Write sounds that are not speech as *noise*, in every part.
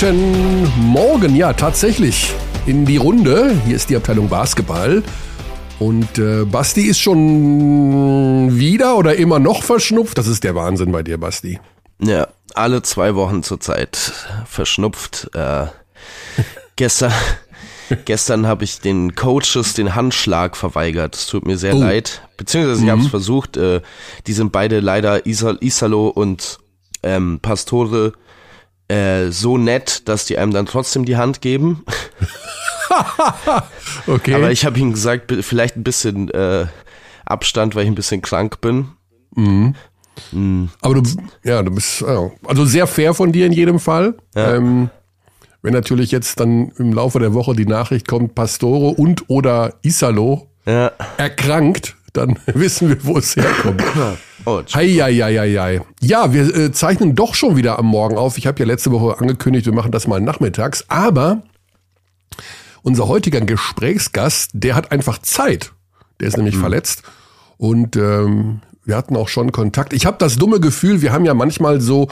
Guten Morgen, ja, tatsächlich in die Runde. Hier ist die Abteilung Basketball. Und äh, Basti ist schon wieder oder immer noch verschnupft. Das ist der Wahnsinn bei dir, Basti. Ja, alle zwei Wochen zurzeit verschnupft. Äh, *laughs* gestern gestern habe ich den Coaches den Handschlag verweigert. Es tut mir sehr oh. leid. Beziehungsweise ich habe es mhm. versucht. Äh, die sind beide leider Isal Isalo und ähm, Pastore äh, so nett, dass die einem dann trotzdem die Hand geben. *laughs* okay. Aber ich habe ihnen gesagt, vielleicht ein bisschen äh, Abstand, weil ich ein bisschen krank bin. Mhm. Mhm. Aber du, ja, du bist also sehr fair von dir in jedem Fall. Ja. Ähm, wenn natürlich jetzt dann im Laufe der Woche die Nachricht kommt, Pastore und oder Isalo ja. erkrankt, dann *laughs* wissen wir, wo es herkommt. Oh, Heieieiei. Ja, wir äh, zeichnen doch schon wieder am Morgen auf. Ich habe ja letzte Woche angekündigt, wir machen das mal nachmittags. Aber unser heutiger Gesprächsgast, der hat einfach Zeit. Der ist nämlich mhm. verletzt. Und ähm, wir hatten auch schon Kontakt. Ich habe das dumme Gefühl, wir haben ja manchmal so,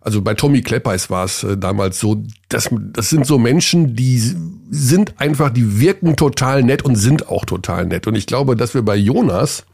also bei Tommy Kleppeis war es äh, damals so, das, das sind so Menschen, die sind einfach, die wirken total nett und sind auch total nett. Und ich glaube, dass wir bei Jonas,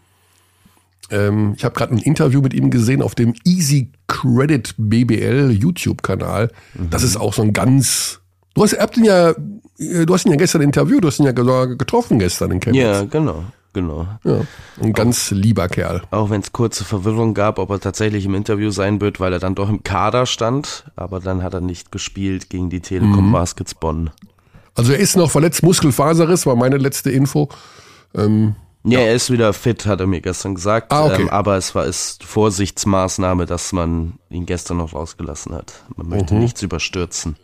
ähm, ich habe gerade ein Interview mit ihm gesehen auf dem Easy Credit BBL YouTube-Kanal. Mhm. Das ist auch so ein ganz. Du hast, habt ihn ja, du hast ihn ja gestern interviewt, du hast ihn ja getroffen gestern in Chemnitz. Ja, genau genau. Ja, ein ganz auch, lieber Kerl. Auch wenn es kurze Verwirrung gab, ob er tatsächlich im Interview sein wird, weil er dann doch im Kader stand, aber dann hat er nicht gespielt gegen die Telekom mhm. Baskets Bonn. Also er ist noch verletzt, Muskelfaserriss war meine letzte Info. Ähm, ja, ja, er ist wieder fit, hat er mir gestern gesagt. Ah, okay. Ähm, aber es war ist Vorsichtsmaßnahme, dass man ihn gestern noch rausgelassen hat. Man möchte mhm. nichts überstürzen.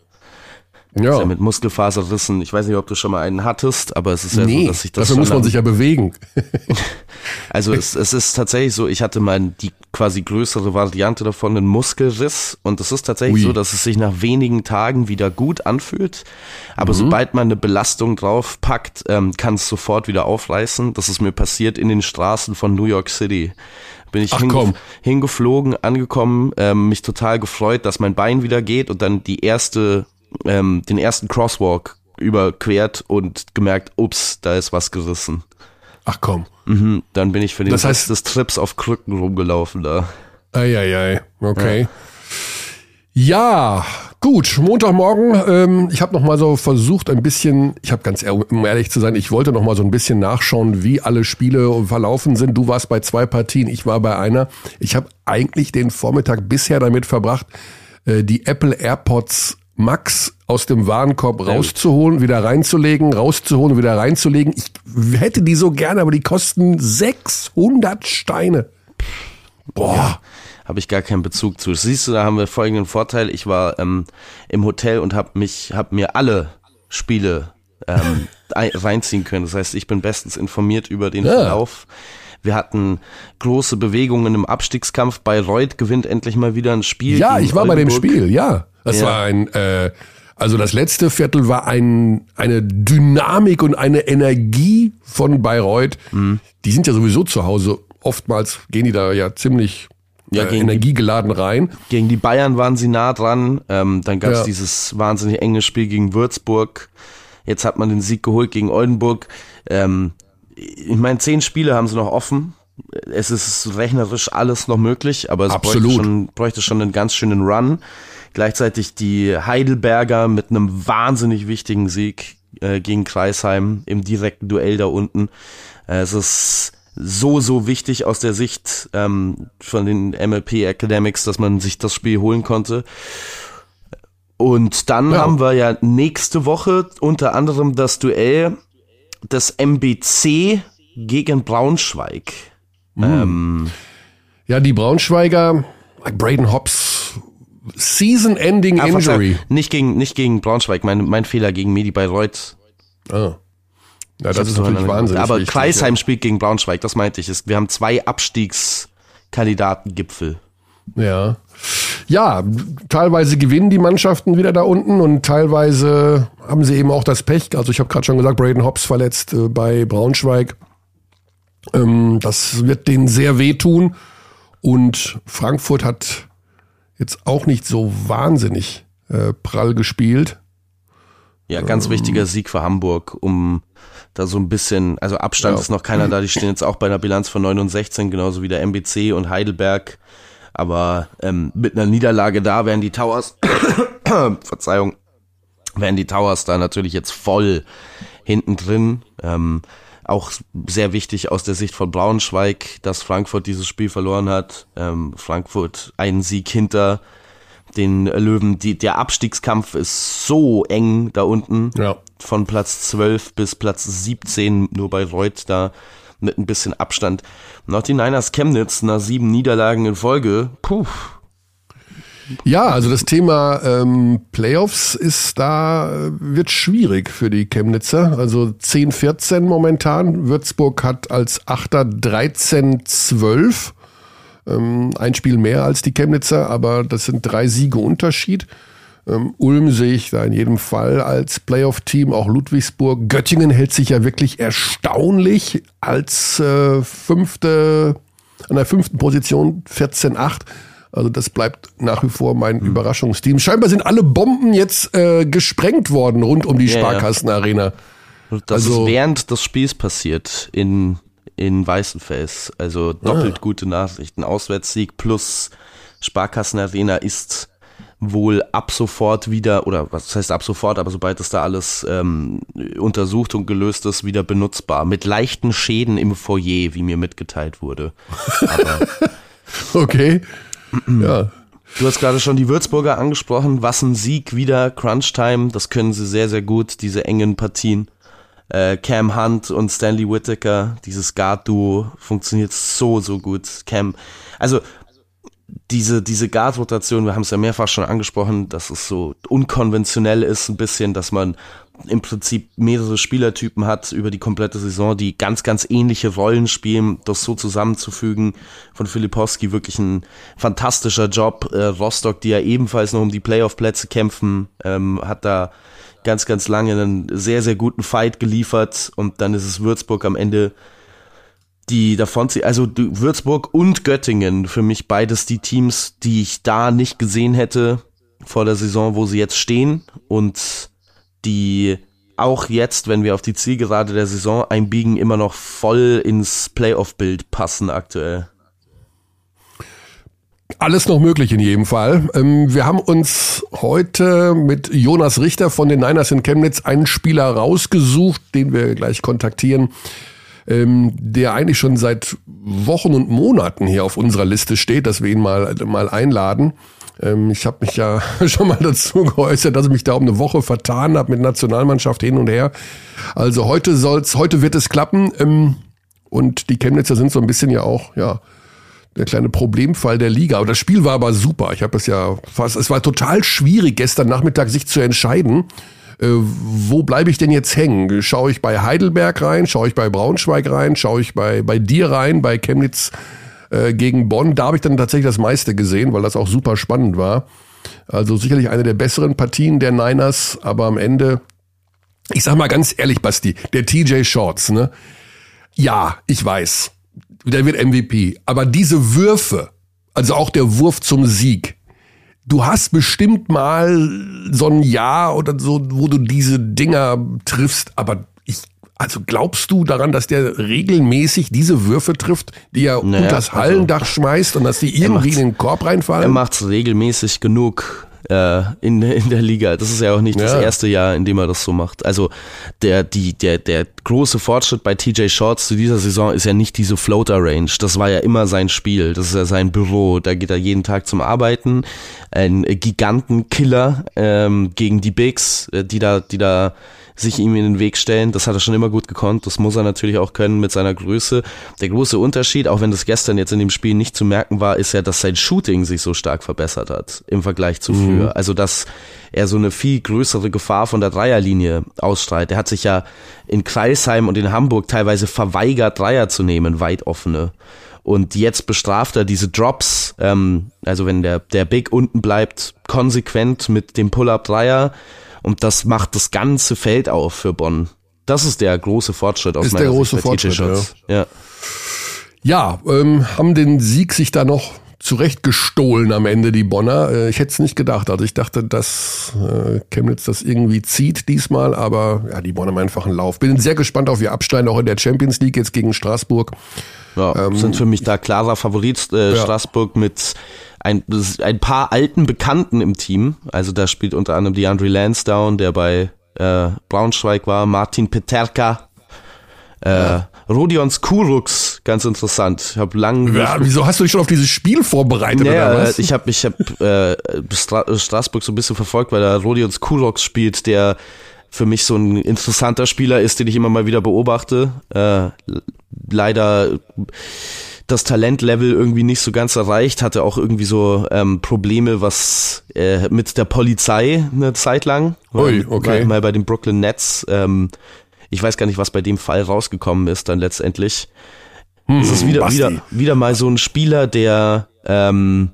Ja. ja. mit Muskelfaserrissen. Ich weiß nicht, ob du schon mal einen hattest, aber es ist ja nee, so, dass sich das. Dafür muss man sich ja bewegen. *laughs* also es, es ist tatsächlich so, ich hatte mal die quasi größere Variante davon, einen Muskelriss. Und es ist tatsächlich Ui. so, dass es sich nach wenigen Tagen wieder gut anfühlt. Aber mhm. sobald man eine Belastung drauf packt, ähm, kann es sofort wieder aufreißen. Das ist mir passiert in den Straßen von New York City bin ich hingef hingeflogen, angekommen, ähm, mich total gefreut, dass mein Bein wieder geht und dann die erste ähm, den ersten Crosswalk überquert und gemerkt, ups, da ist was gerissen. Ach komm. Mhm, dann bin ich für den das heißt, des Trips auf Krücken rumgelaufen da. Eieiei, okay. Ja. ja, gut, Montagmorgen. Ähm, ich habe noch mal so versucht, ein bisschen, ich habe ganz um ehrlich zu sein, ich wollte noch mal so ein bisschen nachschauen, wie alle Spiele verlaufen sind. Du warst bei zwei Partien, ich war bei einer. Ich habe eigentlich den Vormittag bisher damit verbracht, äh, die Apple AirPods Max aus dem Warenkorb rauszuholen, wieder reinzulegen, rauszuholen, wieder reinzulegen. Ich hätte die so gerne, aber die kosten 600 Steine. Boah. Ja, habe ich gar keinen Bezug zu. Siehst du, da haben wir folgenden Vorteil. Ich war ähm, im Hotel und habe mich, habe mir alle Spiele ähm, *laughs* reinziehen können. Das heißt, ich bin bestens informiert über den ja. Verlauf. Wir hatten große Bewegungen im Abstiegskampf. Bayreuth gewinnt endlich mal wieder ein Spiel. Ja, ich war Oldenburg. bei dem Spiel, ja. Das ja. war ein, äh, also das letzte Viertel war ein, eine Dynamik und eine Energie von Bayreuth. Mhm. Die sind ja sowieso zu Hause. Oftmals gehen die da ja ziemlich ja, äh, energiegeladen rein. Gegen die Bayern waren sie nah dran. Ähm, dann gab es ja. dieses wahnsinnig enge Spiel gegen Würzburg. Jetzt hat man den Sieg geholt gegen Oldenburg. Ähm, ich meine, zehn Spiele haben sie noch offen. Es ist rechnerisch alles noch möglich, aber es bräuchte schon, bräuchte schon einen ganz schönen Run. Gleichzeitig die Heidelberger mit einem wahnsinnig wichtigen Sieg äh, gegen Kreisheim im direkten Duell da unten. Äh, es ist so, so wichtig aus der Sicht ähm, von den MLP Academics, dass man sich das Spiel holen konnte. Und dann ja. haben wir ja nächste Woche unter anderem das Duell des MBC gegen Braunschweig. Mhm. Ähm, ja, die Braunschweiger, Braden Hobbs Season-Ending ah, Injury. Nicht gegen, nicht gegen Braunschweig, mein, mein Fehler gegen Medi Bayreuth. Ah. Ja, das ist natürlich wahnsinnig. Aber wichtig, Kreisheim ja. spielt gegen Braunschweig, das meinte ich. Wir haben zwei Abstiegskandidatengipfel. Ja. Ja, teilweise gewinnen die Mannschaften wieder da unten und teilweise haben sie eben auch das Pech. Also ich habe gerade schon gesagt, Braden Hobbs verletzt äh, bei Braunschweig. Ähm, das wird denen sehr wehtun. Und Frankfurt hat jetzt auch nicht so wahnsinnig äh, prall gespielt. Ja, ganz ähm, wichtiger Sieg für Hamburg, um da so ein bisschen, also Abstand ja. ist noch keiner da, die stehen jetzt auch bei einer Bilanz von 9 und 16, genauso wie der MBC und Heidelberg. Aber ähm, mit einer Niederlage da wären die Towers, *coughs* Verzeihung, wären die Towers da natürlich jetzt voll hinten drin. Ähm, auch sehr wichtig aus der Sicht von Braunschweig, dass Frankfurt dieses Spiel verloren hat. Ähm, Frankfurt einen Sieg hinter den Löwen. Die, der Abstiegskampf ist so eng da unten. Ja. Von Platz 12 bis Platz 17, nur bei Reut da mit ein bisschen Abstand. Noch die Niners Chemnitz nach sieben Niederlagen in Folge. Puh. Ja, also das Thema ähm, Playoffs ist da, äh, wird schwierig für die Chemnitzer. Also 10, 14 momentan. Würzburg hat als Achter 13, 12. Ähm, ein Spiel mehr als die Chemnitzer, aber das sind drei Siege Unterschied. Ähm, Ulm sehe ich da in jedem Fall als Playoff-Team, auch Ludwigsburg. Göttingen hält sich ja wirklich erstaunlich als äh, fünfte, an der fünften Position 14-8. Also das bleibt nach wie vor mein mhm. Überraschungsteam. Scheinbar sind alle Bomben jetzt äh, gesprengt worden rund um die ja, Sparkassenarena. Das also, ist während des Spiels passiert in, in Weißenfels. Also doppelt ah. gute Nachrichten. Auswärtssieg plus Sparkassenarena ist wohl ab sofort wieder, oder was heißt ab sofort, aber sobald das da alles ähm, untersucht und gelöst ist, wieder benutzbar. Mit leichten Schäden im Foyer, wie mir mitgeteilt wurde. Aber, *laughs* okay. *clears throat* ja. Du hast gerade schon die Würzburger angesprochen. Was ein Sieg wieder, Crunch-Time, das können sie sehr, sehr gut, diese engen Partien. Äh, Cam Hunt und Stanley Whittaker, dieses Guard-Duo funktioniert so, so gut. Cam, also diese, diese Guard-Rotation, wir haben es ja mehrfach schon angesprochen, dass es so unkonventionell ist, ein bisschen, dass man im Prinzip mehrere Spielertypen hat über die komplette Saison, die ganz, ganz ähnliche Rollen spielen, das so zusammenzufügen von Filipowski wirklich ein fantastischer Job. Äh, Rostock, die ja ebenfalls noch um die Playoff-Plätze kämpfen, ähm, hat da ganz, ganz lange einen sehr, sehr guten Fight geliefert und dann ist es Würzburg am Ende die davon also Würzburg und Göttingen, für mich beides die Teams, die ich da nicht gesehen hätte vor der Saison, wo sie jetzt stehen und die auch jetzt, wenn wir auf die Zielgerade der Saison einbiegen, immer noch voll ins Playoff-Bild passen aktuell. Alles noch möglich in jedem Fall. Ähm, wir haben uns heute mit Jonas Richter von den Niners in Chemnitz einen Spieler rausgesucht, den wir gleich kontaktieren ähm, der eigentlich schon seit Wochen und Monaten hier auf unserer Liste steht, dass wir ihn mal, mal einladen. Ähm, ich habe mich ja *laughs* schon mal dazu geäußert, dass ich mich da um eine Woche vertan habe mit Nationalmannschaft hin und her. Also heute soll's, heute wird es klappen. Ähm, und die Chemnitzer sind so ein bisschen ja auch, ja, der kleine Problemfall der Liga. Aber das Spiel war aber super. Ich habe es ja fast, es war total schwierig gestern Nachmittag sich zu entscheiden äh, wo bleibe ich denn jetzt hängen? Schaue ich bei Heidelberg rein? Schaue ich bei Braunschweig rein? Schaue ich bei, bei dir rein? Bei Chemnitz äh, gegen Bonn? Da habe ich dann tatsächlich das meiste gesehen, weil das auch super spannend war. Also sicherlich eine der besseren Partien der Niners, aber am Ende, ich sag mal ganz ehrlich, Basti, der TJ Shorts, ne? Ja, ich weiß, der wird MVP, aber diese Würfe, also auch der Wurf zum Sieg, du hast bestimmt mal so ein Jahr oder so, wo du diese Dinger triffst, aber also glaubst du daran, dass der regelmäßig diese Würfe trifft, die er naja, unter das Hallendach also, schmeißt und dass die irgendwie in den Korb reinfallen? Er macht's regelmäßig genug äh, in, in der Liga. Das ist ja auch nicht ja. das erste Jahr, in dem er das so macht. Also der, die, der, der große Fortschritt bei TJ Shorts zu dieser Saison ist ja nicht diese Floater-Range. Das war ja immer sein Spiel. Das ist ja sein Büro. Da geht er jeden Tag zum Arbeiten. Ein Gigantenkiller ähm, gegen die Bigs, äh, die da, die da sich ihm in den Weg stellen. Das hat er schon immer gut gekonnt. Das muss er natürlich auch können mit seiner Größe. Der große Unterschied, auch wenn das gestern jetzt in dem Spiel nicht zu merken war, ist ja, dass sein Shooting sich so stark verbessert hat im Vergleich zu mhm. früher. Also, dass er so eine viel größere Gefahr von der Dreierlinie ausstrahlt. Er hat sich ja in Kreisheim und in Hamburg teilweise verweigert, Dreier zu nehmen, weit offene. Und jetzt bestraft er diese Drops, ähm, also wenn der, der Big unten bleibt, konsequent mit dem Pull-Up-Dreier und das macht das ganze Feld auf für Bonn. Das ist der große Fortschritt aus ist meiner der große Sicht Fortschritt, ja. Ja, ja ähm, haben den Sieg sich da noch zurechtgestohlen am Ende, die Bonner. Äh, ich hätte es nicht gedacht. Also ich dachte, dass äh, Chemnitz das irgendwie zieht diesmal, aber ja, die Bonner haben einfach einen Lauf. Bin sehr gespannt auf ihr Absteigen, auch in der Champions League jetzt gegen Straßburg. Ja, ähm, sind für mich da klarer Favorit. Äh, ja. Straßburg mit ein, ein paar alten Bekannten im Team. Also da spielt unter anderem die Andre Lansdowne, der bei äh, Braunschweig war, Martin Peterka, äh, ja. Rodions Kuruks, ganz interessant. Ich habe lang. Ja, wieso hast du dich schon auf dieses Spiel vorbereitet ja, oder was? Ich habe ich hab, äh, Stra Straßburg so ein bisschen verfolgt, weil da Rodions Kuruks spielt, der für mich so ein interessanter Spieler ist, den ich immer mal wieder beobachte. Äh, leider das Talentlevel irgendwie nicht so ganz erreicht, hatte auch irgendwie so ähm, Probleme, was äh, mit der Polizei eine Zeit lang. Ui, okay. Mal, mal bei den Brooklyn Nets. Ähm, ich weiß gar nicht, was bei dem Fall rausgekommen ist dann letztendlich. Hm, es ist wieder, wieder, wieder mal so ein Spieler, der ähm,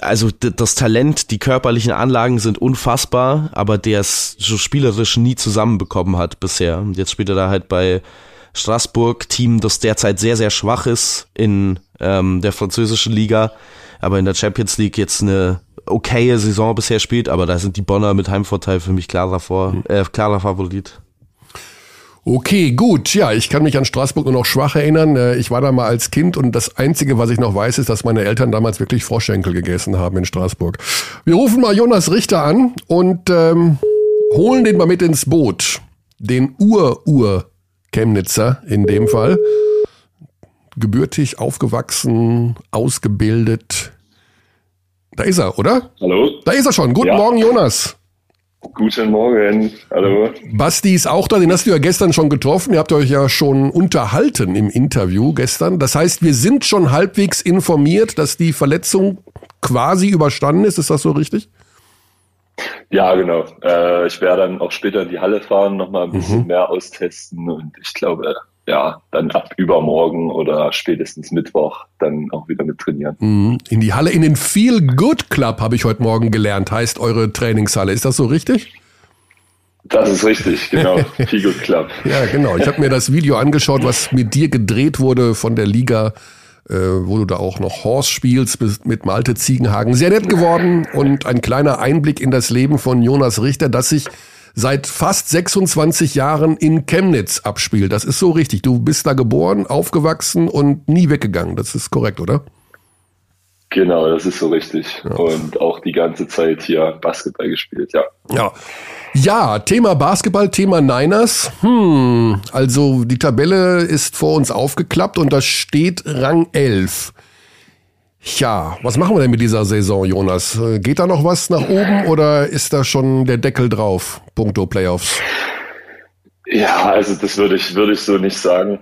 also das Talent, die körperlichen Anlagen sind unfassbar, aber der es so spielerisch nie zusammenbekommen hat bisher. Und jetzt spielt er da halt bei Straßburg, Team, das derzeit sehr, sehr schwach ist in ähm, der französischen Liga, aber in der Champions League jetzt eine okaye Saison bisher spielt, aber da sind die Bonner mit Heimvorteil für mich klarer vor, hm. äh, klarer Favorit. Okay, gut. Ja, ich kann mich an Straßburg nur noch schwach erinnern. Äh, ich war da mal als Kind und das Einzige, was ich noch weiß, ist, dass meine Eltern damals wirklich Froschschenkel gegessen haben in Straßburg. Wir rufen mal Jonas Richter an und ähm, holen den mal mit ins Boot. Den Ur-Ur-Chemnitzer in dem Fall. Gebürtig, aufgewachsen, ausgebildet. Da ist er, oder? Hallo? Da ist er schon. Guten ja. Morgen, Jonas. Guten Morgen, hallo. Basti ist auch da, den hast du ja gestern schon getroffen. Ihr habt euch ja schon unterhalten im Interview gestern. Das heißt, wir sind schon halbwegs informiert, dass die Verletzung quasi überstanden ist. Ist das so richtig? Ja, genau. Äh, ich werde dann auch später in die Halle fahren, nochmal ein bisschen mhm. mehr austesten und ich glaube, ja, dann ab übermorgen oder spätestens Mittwoch dann auch wieder mit trainieren. Mhm. In die Halle, in den Feel Good Club habe ich heute Morgen gelernt, heißt eure Trainingshalle. Ist das so richtig? Das ist richtig, genau. *laughs* Feel Good Club. Ja, genau. Ich habe mir das Video angeschaut, was mit dir gedreht wurde von der Liga, äh, wo du da auch noch Horse spielst mit Malte Ziegenhagen. Sehr nett geworden und ein kleiner Einblick in das Leben von Jonas Richter, das sich seit fast 26 Jahren in Chemnitz abspielt. Das ist so richtig. Du bist da geboren, aufgewachsen und nie weggegangen. Das ist korrekt, oder? Genau, das ist so richtig. Ja. Und auch die ganze Zeit hier Basketball gespielt, ja. Ja. Ja, Thema Basketball, Thema Niners. Hm, also die Tabelle ist vor uns aufgeklappt und da steht Rang 11. Ja, was machen wir denn mit dieser Saison, Jonas? Geht da noch was nach oben oder ist da schon der Deckel drauf, punkto Playoffs? Ja, also das würde ich, würde ich so nicht sagen.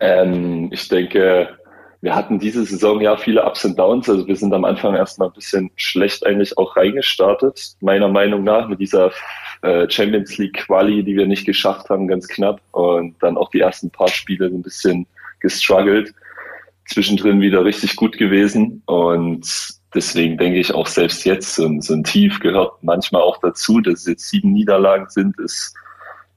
Ähm, ich denke, wir hatten diese Saison ja viele Ups und Downs. Also wir sind am Anfang erstmal ein bisschen schlecht eigentlich auch reingestartet, meiner Meinung nach, mit dieser äh, Champions League Quali, die wir nicht geschafft haben, ganz knapp. Und dann auch die ersten paar Spiele ein bisschen gestruggelt zwischendrin wieder richtig gut gewesen. Und deswegen denke ich auch selbst jetzt, so ein, so ein Tief gehört manchmal auch dazu, dass es jetzt sieben Niederlagen sind, ist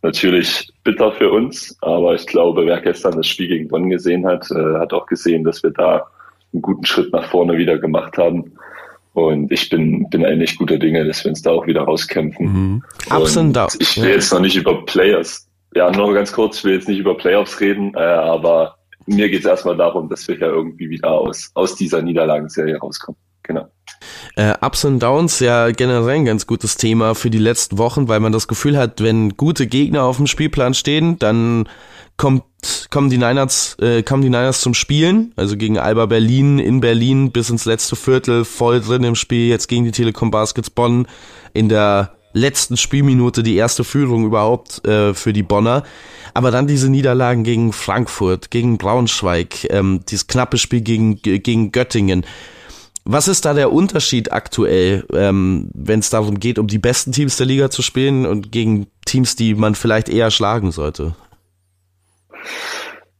natürlich bitter für uns. Aber ich glaube, wer gestern das Spiel gegen Bonn gesehen hat, äh, hat auch gesehen, dass wir da einen guten Schritt nach vorne wieder gemacht haben. Und ich bin, bin eigentlich guter Dinge, dass wir uns da auch wieder rauskämpfen. Mhm. Ups und Downs. Ich will jetzt noch nicht über Players, ja, nur ganz kurz, ich will jetzt nicht über Playoffs reden, äh, aber mir geht es erstmal darum, dass wir ja irgendwie wieder aus, aus dieser Niederlagenserie rauskommen. Genau. Äh, Ups und Downs ja generell ein ganz gutes Thema für die letzten Wochen, weil man das Gefühl hat, wenn gute Gegner auf dem Spielplan stehen, dann kommt, kommen die Niners, äh, kommen die Niners zum Spielen, also gegen Alba Berlin in Berlin bis ins letzte Viertel voll drin im Spiel, jetzt gegen die Telekom Baskets Bonn in der letzten Spielminute die erste Führung überhaupt äh, für die Bonner. Aber dann diese Niederlagen gegen Frankfurt, gegen Braunschweig, ähm, dieses knappe Spiel gegen, gegen Göttingen. Was ist da der Unterschied aktuell, ähm, wenn es darum geht, um die besten Teams der Liga zu spielen und gegen Teams, die man vielleicht eher schlagen sollte?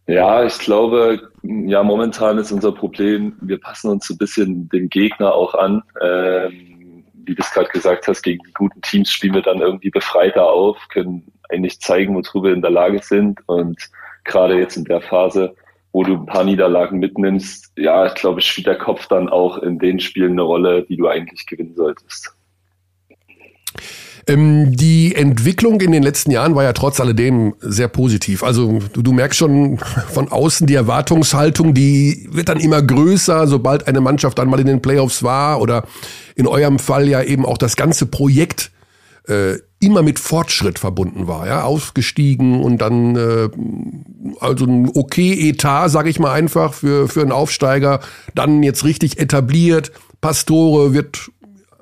Ja, ich glaube, ja, momentan ist unser Problem, wir passen uns so ein bisschen dem Gegner auch an. Ähm, wie du es gerade gesagt hast, gegen die guten Teams spielen wir dann irgendwie befreiter auf, können eigentlich zeigen, wozu wir in der Lage sind. Und gerade jetzt in der Phase, wo du ein paar Niederlagen mitnimmst, ja, ich glaube, spielt der Kopf dann auch in den Spielen eine Rolle, die du eigentlich gewinnen solltest. Ähm, die Entwicklung in den letzten Jahren war ja trotz alledem sehr positiv. Also du, du merkst schon von außen die Erwartungshaltung, die wird dann immer größer, sobald eine Mannschaft dann mal in den Playoffs war oder in eurem Fall ja eben auch das ganze Projekt äh, immer mit Fortschritt verbunden war, ja, aufgestiegen und dann äh, also ein okay Etat, sag ich mal einfach für für einen Aufsteiger, dann jetzt richtig etabliert. Pastore wird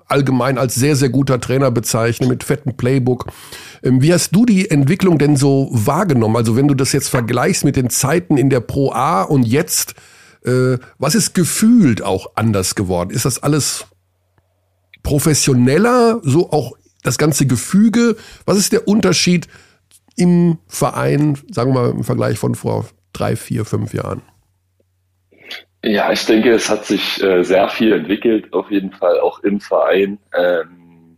allgemein als sehr, sehr guter Trainer bezeichnen, mit fetten Playbook. Ähm, wie hast du die Entwicklung denn so wahrgenommen? Also wenn du das jetzt vergleichst mit den Zeiten in der Pro A und jetzt, äh, was ist gefühlt auch anders geworden? Ist das alles professioneller, so auch das ganze Gefüge? Was ist der Unterschied im Verein, sagen wir mal im Vergleich von vor drei, vier, fünf Jahren? Ja, ich denke, es hat sich äh, sehr viel entwickelt, auf jeden Fall auch im Verein. Ähm,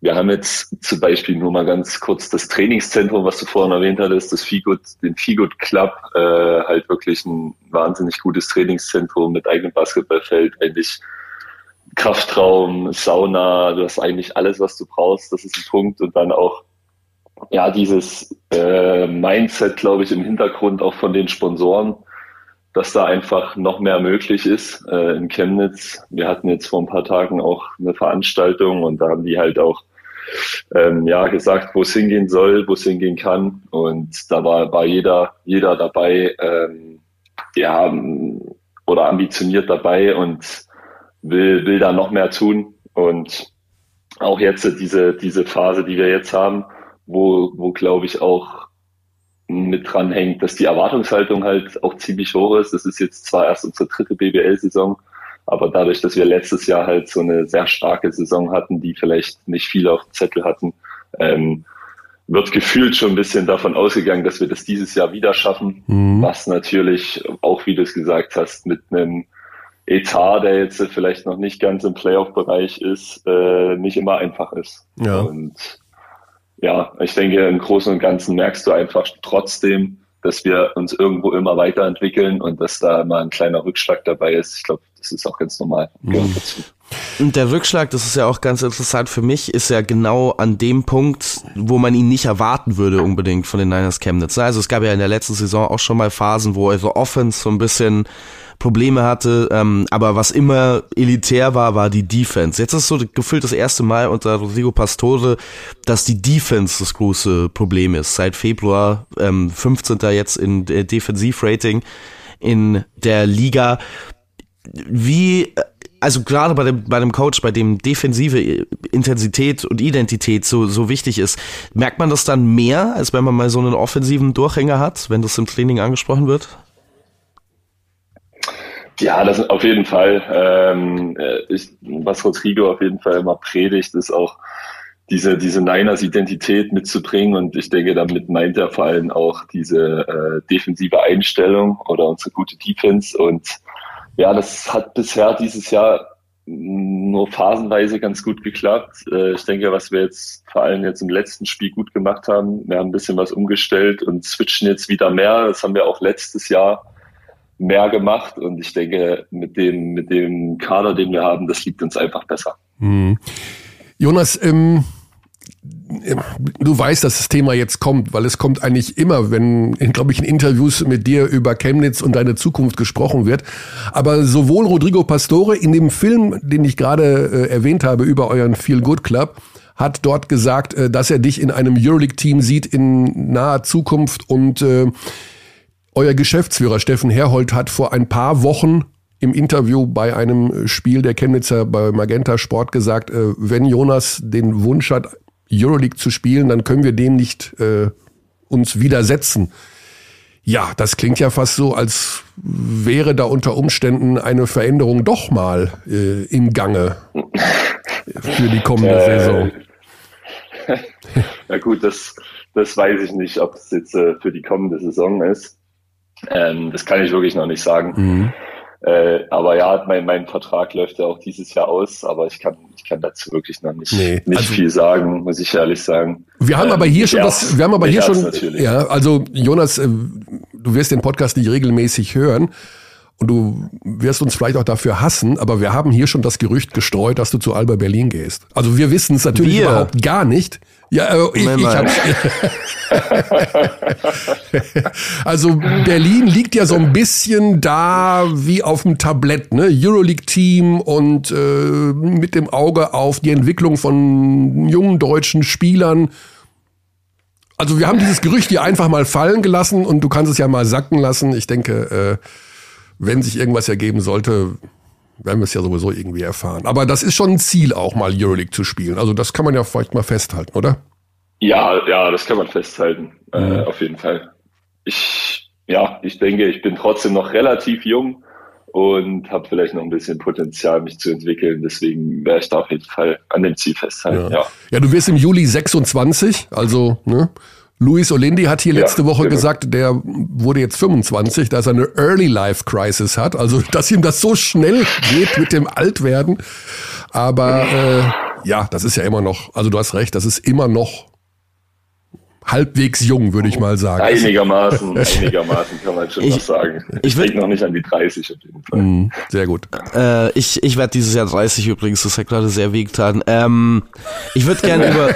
wir haben jetzt zum Beispiel nur mal ganz kurz das Trainingszentrum, was du vorhin erwähnt hattest, das Figut, den Figut Club, äh, halt wirklich ein wahnsinnig gutes Trainingszentrum mit eigenem Basketballfeld, eigentlich Kraftraum, Sauna, du hast eigentlich alles, was du brauchst, das ist ein Punkt und dann auch ja dieses äh, Mindset, glaube ich, im Hintergrund auch von den Sponsoren dass da einfach noch mehr möglich ist äh, in Chemnitz. Wir hatten jetzt vor ein paar Tagen auch eine Veranstaltung und da haben die halt auch ähm, ja gesagt, wo es hingehen soll, wo es hingehen kann. Und da war, war jeder, jeder dabei, ähm, ja, oder ambitioniert dabei und will, will da noch mehr tun. Und auch jetzt diese, diese Phase, die wir jetzt haben, wo, wo glaube ich auch mit dran hängt, dass die Erwartungshaltung halt auch ziemlich hoch ist. Das ist jetzt zwar erst unsere dritte BBL-Saison, aber dadurch, dass wir letztes Jahr halt so eine sehr starke Saison hatten, die vielleicht nicht viele auf dem Zettel hatten, ähm, wird gefühlt schon ein bisschen davon ausgegangen, dass wir das dieses Jahr wieder schaffen, mhm. was natürlich auch, wie du es gesagt hast, mit einem Etat, der jetzt vielleicht noch nicht ganz im Playoff-Bereich ist, äh, nicht immer einfach ist. Ja. Und ja, ich denke, im Großen und Ganzen merkst du einfach trotzdem, dass wir uns irgendwo immer weiterentwickeln und dass da mal ein kleiner Rückschlag dabei ist. Ich glaube, das ist auch ganz normal. Mhm. Und der Rückschlag, das ist ja auch ganz interessant für mich, ist ja genau an dem Punkt, wo man ihn nicht erwarten würde unbedingt von den Niners Chemnitz. Also es gab ja in der letzten Saison auch schon mal Phasen, wo also Offense so ein bisschen Probleme hatte, ähm, aber was immer elitär war, war die Defense. Jetzt ist so gefühlt das erste Mal unter Rodrigo Pastore, dass die Defense das große Problem ist. Seit Februar, ähm, 15. jetzt in der Defensivrating in der Liga. Wie also gerade bei dem, bei dem Coach, bei dem defensive Intensität und Identität so, so wichtig ist, merkt man das dann mehr, als wenn man mal so einen offensiven Durchhänger hat, wenn das im Training angesprochen wird? Ja, das auf jeden Fall. Ähm, äh, ich, was Rodrigo auf jeden Fall immer predigt, ist auch diese, diese Niners-Identität mitzubringen. Und ich denke, damit meint er vor allem auch diese äh, defensive Einstellung oder unsere gute Defense. Und ja, das hat bisher dieses Jahr nur phasenweise ganz gut geklappt. Äh, ich denke, was wir jetzt vor allem jetzt im letzten Spiel gut gemacht haben, wir haben ein bisschen was umgestellt und switchen jetzt wieder mehr. Das haben wir auch letztes Jahr mehr gemacht und ich denke, mit dem, mit dem Kader, den wir haben, das liegt uns einfach besser. Mhm. Jonas, ähm, du weißt, dass das Thema jetzt kommt, weil es kommt eigentlich immer, wenn, glaube ich, in Interviews mit dir über Chemnitz und deine Zukunft gesprochen wird. Aber sowohl Rodrigo Pastore in dem Film, den ich gerade äh, erwähnt habe über euren Feel Good Club, hat dort gesagt, äh, dass er dich in einem Euroleague-Team sieht in naher Zukunft und äh, euer Geschäftsführer Steffen Herhold hat vor ein paar Wochen im Interview bei einem Spiel der Chemnitzer bei Magenta Sport gesagt, äh, wenn Jonas den Wunsch hat, Euroleague zu spielen, dann können wir dem nicht äh, uns widersetzen. Ja, das klingt ja fast so, als wäre da unter Umständen eine Veränderung doch mal äh, im Gange für die kommende äh, Saison. *laughs* Ja gut, das, das weiß ich nicht, ob es jetzt äh, für die kommende Saison ist. Ähm, das kann ich wirklich noch nicht sagen. Mhm. Äh, aber ja, mein, mein Vertrag läuft ja auch dieses Jahr aus, aber ich kann, ich kann dazu wirklich noch nicht, nee, nicht also, viel sagen, muss ich ehrlich sagen. Wir haben ähm, aber hier schon was, wir haben aber hier schon, ja, also Jonas, äh, du wirst den Podcast nicht regelmäßig hören und du wirst uns vielleicht auch dafür hassen, aber wir haben hier schon das Gerücht gestreut, dass du zu Alba Berlin gehst. Also wir wissen es natürlich wir. überhaupt gar nicht. Ja, äh, ich, ich hab's. *laughs* also Berlin liegt ja so ein bisschen da wie auf dem Tablett, ne? Euroleague-Team und äh, mit dem Auge auf die Entwicklung von jungen deutschen Spielern. Also wir haben dieses Gerücht hier einfach mal fallen gelassen und du kannst es ja mal sacken lassen. Ich denke, äh, wenn sich irgendwas ergeben sollte, werden wir es ja sowieso irgendwie erfahren. Aber das ist schon ein Ziel, auch mal Euroleague zu spielen. Also das kann man ja vielleicht mal festhalten, oder? Ja, ja, das kann man festhalten, äh, mhm. äh, auf jeden Fall. Ich, ja, ich denke, ich bin trotzdem noch relativ jung und habe vielleicht noch ein bisschen Potenzial, mich zu entwickeln. Deswegen werde ich da auf jeden Fall an dem Ziel festhalten. Ja, ja. ja du wirst im Juli 26, also ne? Luis Olindi hat hier letzte ja, Woche genau. gesagt, der wurde jetzt 25, dass er eine Early Life Crisis hat, also dass ihm das so schnell geht mit dem Altwerden. Aber äh, ja, das ist ja immer noch, also du hast recht, das ist immer noch halbwegs jung, würde ich mal sagen. Einigermaßen, *laughs* einigermaßen kann man schon ich, noch sagen. Ich, ich denke noch nicht an die 30 auf jeden Fall. Mm, sehr gut. Äh, ich ich werde dieses Jahr 30 übrigens, das hat gerade sehr wehgetan. Ähm, ich würde gerne *laughs* über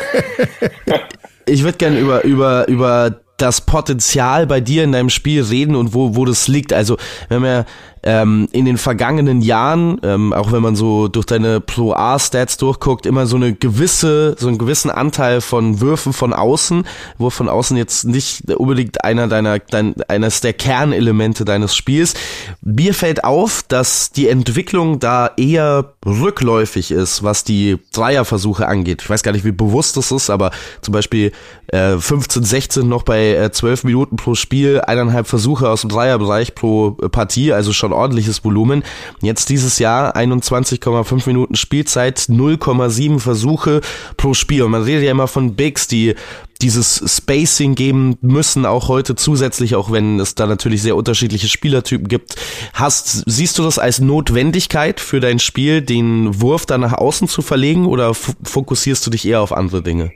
ich würde gerne über, über, über das Potenzial bei dir in deinem Spiel reden und wo, wo das liegt. Also, wir haben ja ähm, in den vergangenen Jahren, ähm, auch wenn man so durch deine Pro A-Stats durchguckt, immer so eine gewisse, so einen gewissen Anteil von Würfen von außen, wo von außen jetzt nicht unbedingt einer deiner, dein, eines der Kernelemente deines Spiels. Mir fällt auf, dass die Entwicklung da eher rückläufig ist, was die Dreierversuche angeht. Ich weiß gar nicht, wie bewusst das ist, aber zum Beispiel äh, 15, 16 noch bei äh, 12 Minuten pro Spiel, eineinhalb Versuche aus dem Dreierbereich pro Partie, also schon ordentliches Volumen. Jetzt dieses Jahr 21,5 Minuten Spielzeit, 0,7 Versuche pro Spiel. Und man redet ja immer von Bigs, die dieses Spacing geben müssen, auch heute zusätzlich, auch wenn es da natürlich sehr unterschiedliche Spielertypen gibt. Hast, siehst du das als Notwendigkeit für dein Spiel, den Wurf da nach außen zu verlegen oder fokussierst du dich eher auf andere Dinge?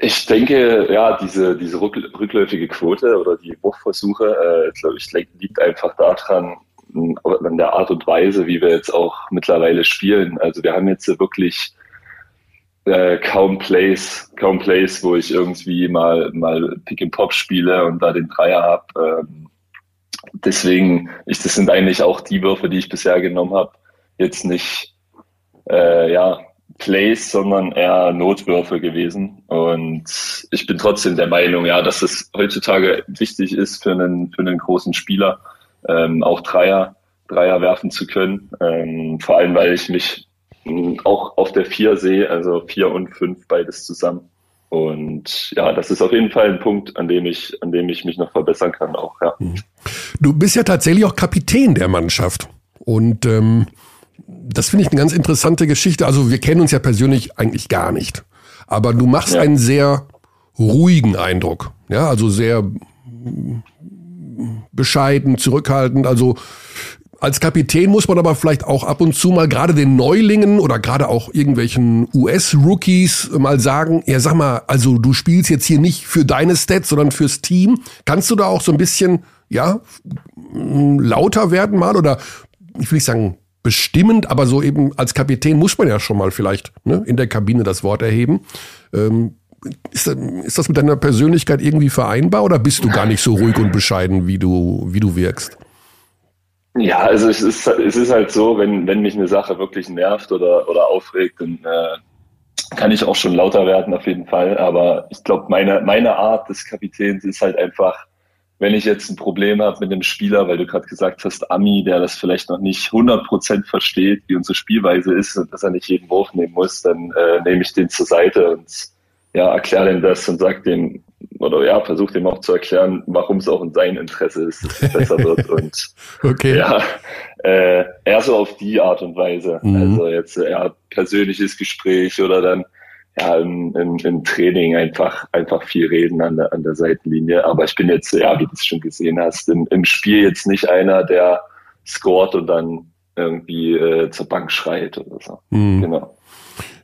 Ich denke, ja, diese, diese rückläufige Quote oder die Wurfversuche, äh, glaube ich, liegt einfach daran, an der Art und Weise, wie wir jetzt auch mittlerweile spielen. Also wir haben jetzt wirklich äh, kaum Plays, kaum Plays, wo ich irgendwie mal, mal Pick and Pop spiele und da den Dreier habe. Ähm, deswegen, ich, das sind eigentlich auch die Würfe, die ich bisher genommen habe, jetzt nicht, äh, ja, Plays, sondern eher Notwürfe gewesen. Und ich bin trotzdem der Meinung, ja, dass es heutzutage wichtig ist für einen, für einen großen Spieler, ähm, auch Dreier, Dreier werfen zu können. Ähm, vor allem, weil ich mich auch auf der Vier sehe, also vier und fünf beides zusammen. Und ja, das ist auf jeden Fall ein Punkt, an dem ich, an dem ich mich noch verbessern kann auch, ja. Mhm. Du bist ja tatsächlich auch Kapitän der Mannschaft. Und ähm, das finde ich eine ganz interessante Geschichte. Also wir kennen uns ja persönlich eigentlich gar nicht. Aber du machst ja. einen sehr ruhigen Eindruck. Ja, also sehr bescheiden, zurückhaltend. Also als Kapitän muss man aber vielleicht auch ab und zu mal gerade den Neulingen oder gerade auch irgendwelchen US-Rookies mal sagen, ja sag mal, also du spielst jetzt hier nicht für deine Stats, sondern fürs Team. Kannst du da auch so ein bisschen, ja, lauter werden mal oder ich will nicht sagen bestimmend, aber so eben als Kapitän muss man ja schon mal vielleicht ne, in der Kabine das Wort erheben. Ähm, ist, ist das mit deiner Persönlichkeit irgendwie vereinbar oder bist du gar nicht so ruhig und bescheiden, wie du, wie du wirkst? Ja, also es ist, es ist halt so, wenn, wenn mich eine Sache wirklich nervt oder, oder aufregt, dann äh, kann ich auch schon lauter werden auf jeden Fall. Aber ich glaube, meine, meine Art des Kapitäns ist halt einfach wenn ich jetzt ein Problem habe mit einem Spieler, weil du gerade gesagt hast, Ami, der das vielleicht noch nicht 100% versteht, wie unsere Spielweise ist und dass er nicht jeden Wurf nehmen muss, dann äh, nehme ich den zur Seite und ja, erkläre ihm das und sag dem, oder ja, versuche dem auch zu erklären, warum es auch in seinem Interesse ist, dass es besser wird. *laughs* Und okay. ja, äh, eher so auf die Art und Weise. Mhm. Also jetzt eher persönliches Gespräch oder dann ja, im, im, im Training einfach, einfach viel reden an der, an der Seitenlinie. Aber ich bin jetzt, ja, wie du es schon gesehen hast, im, im Spiel jetzt nicht einer, der scoret und dann irgendwie äh, zur Bank schreit oder so. Mhm. Genau.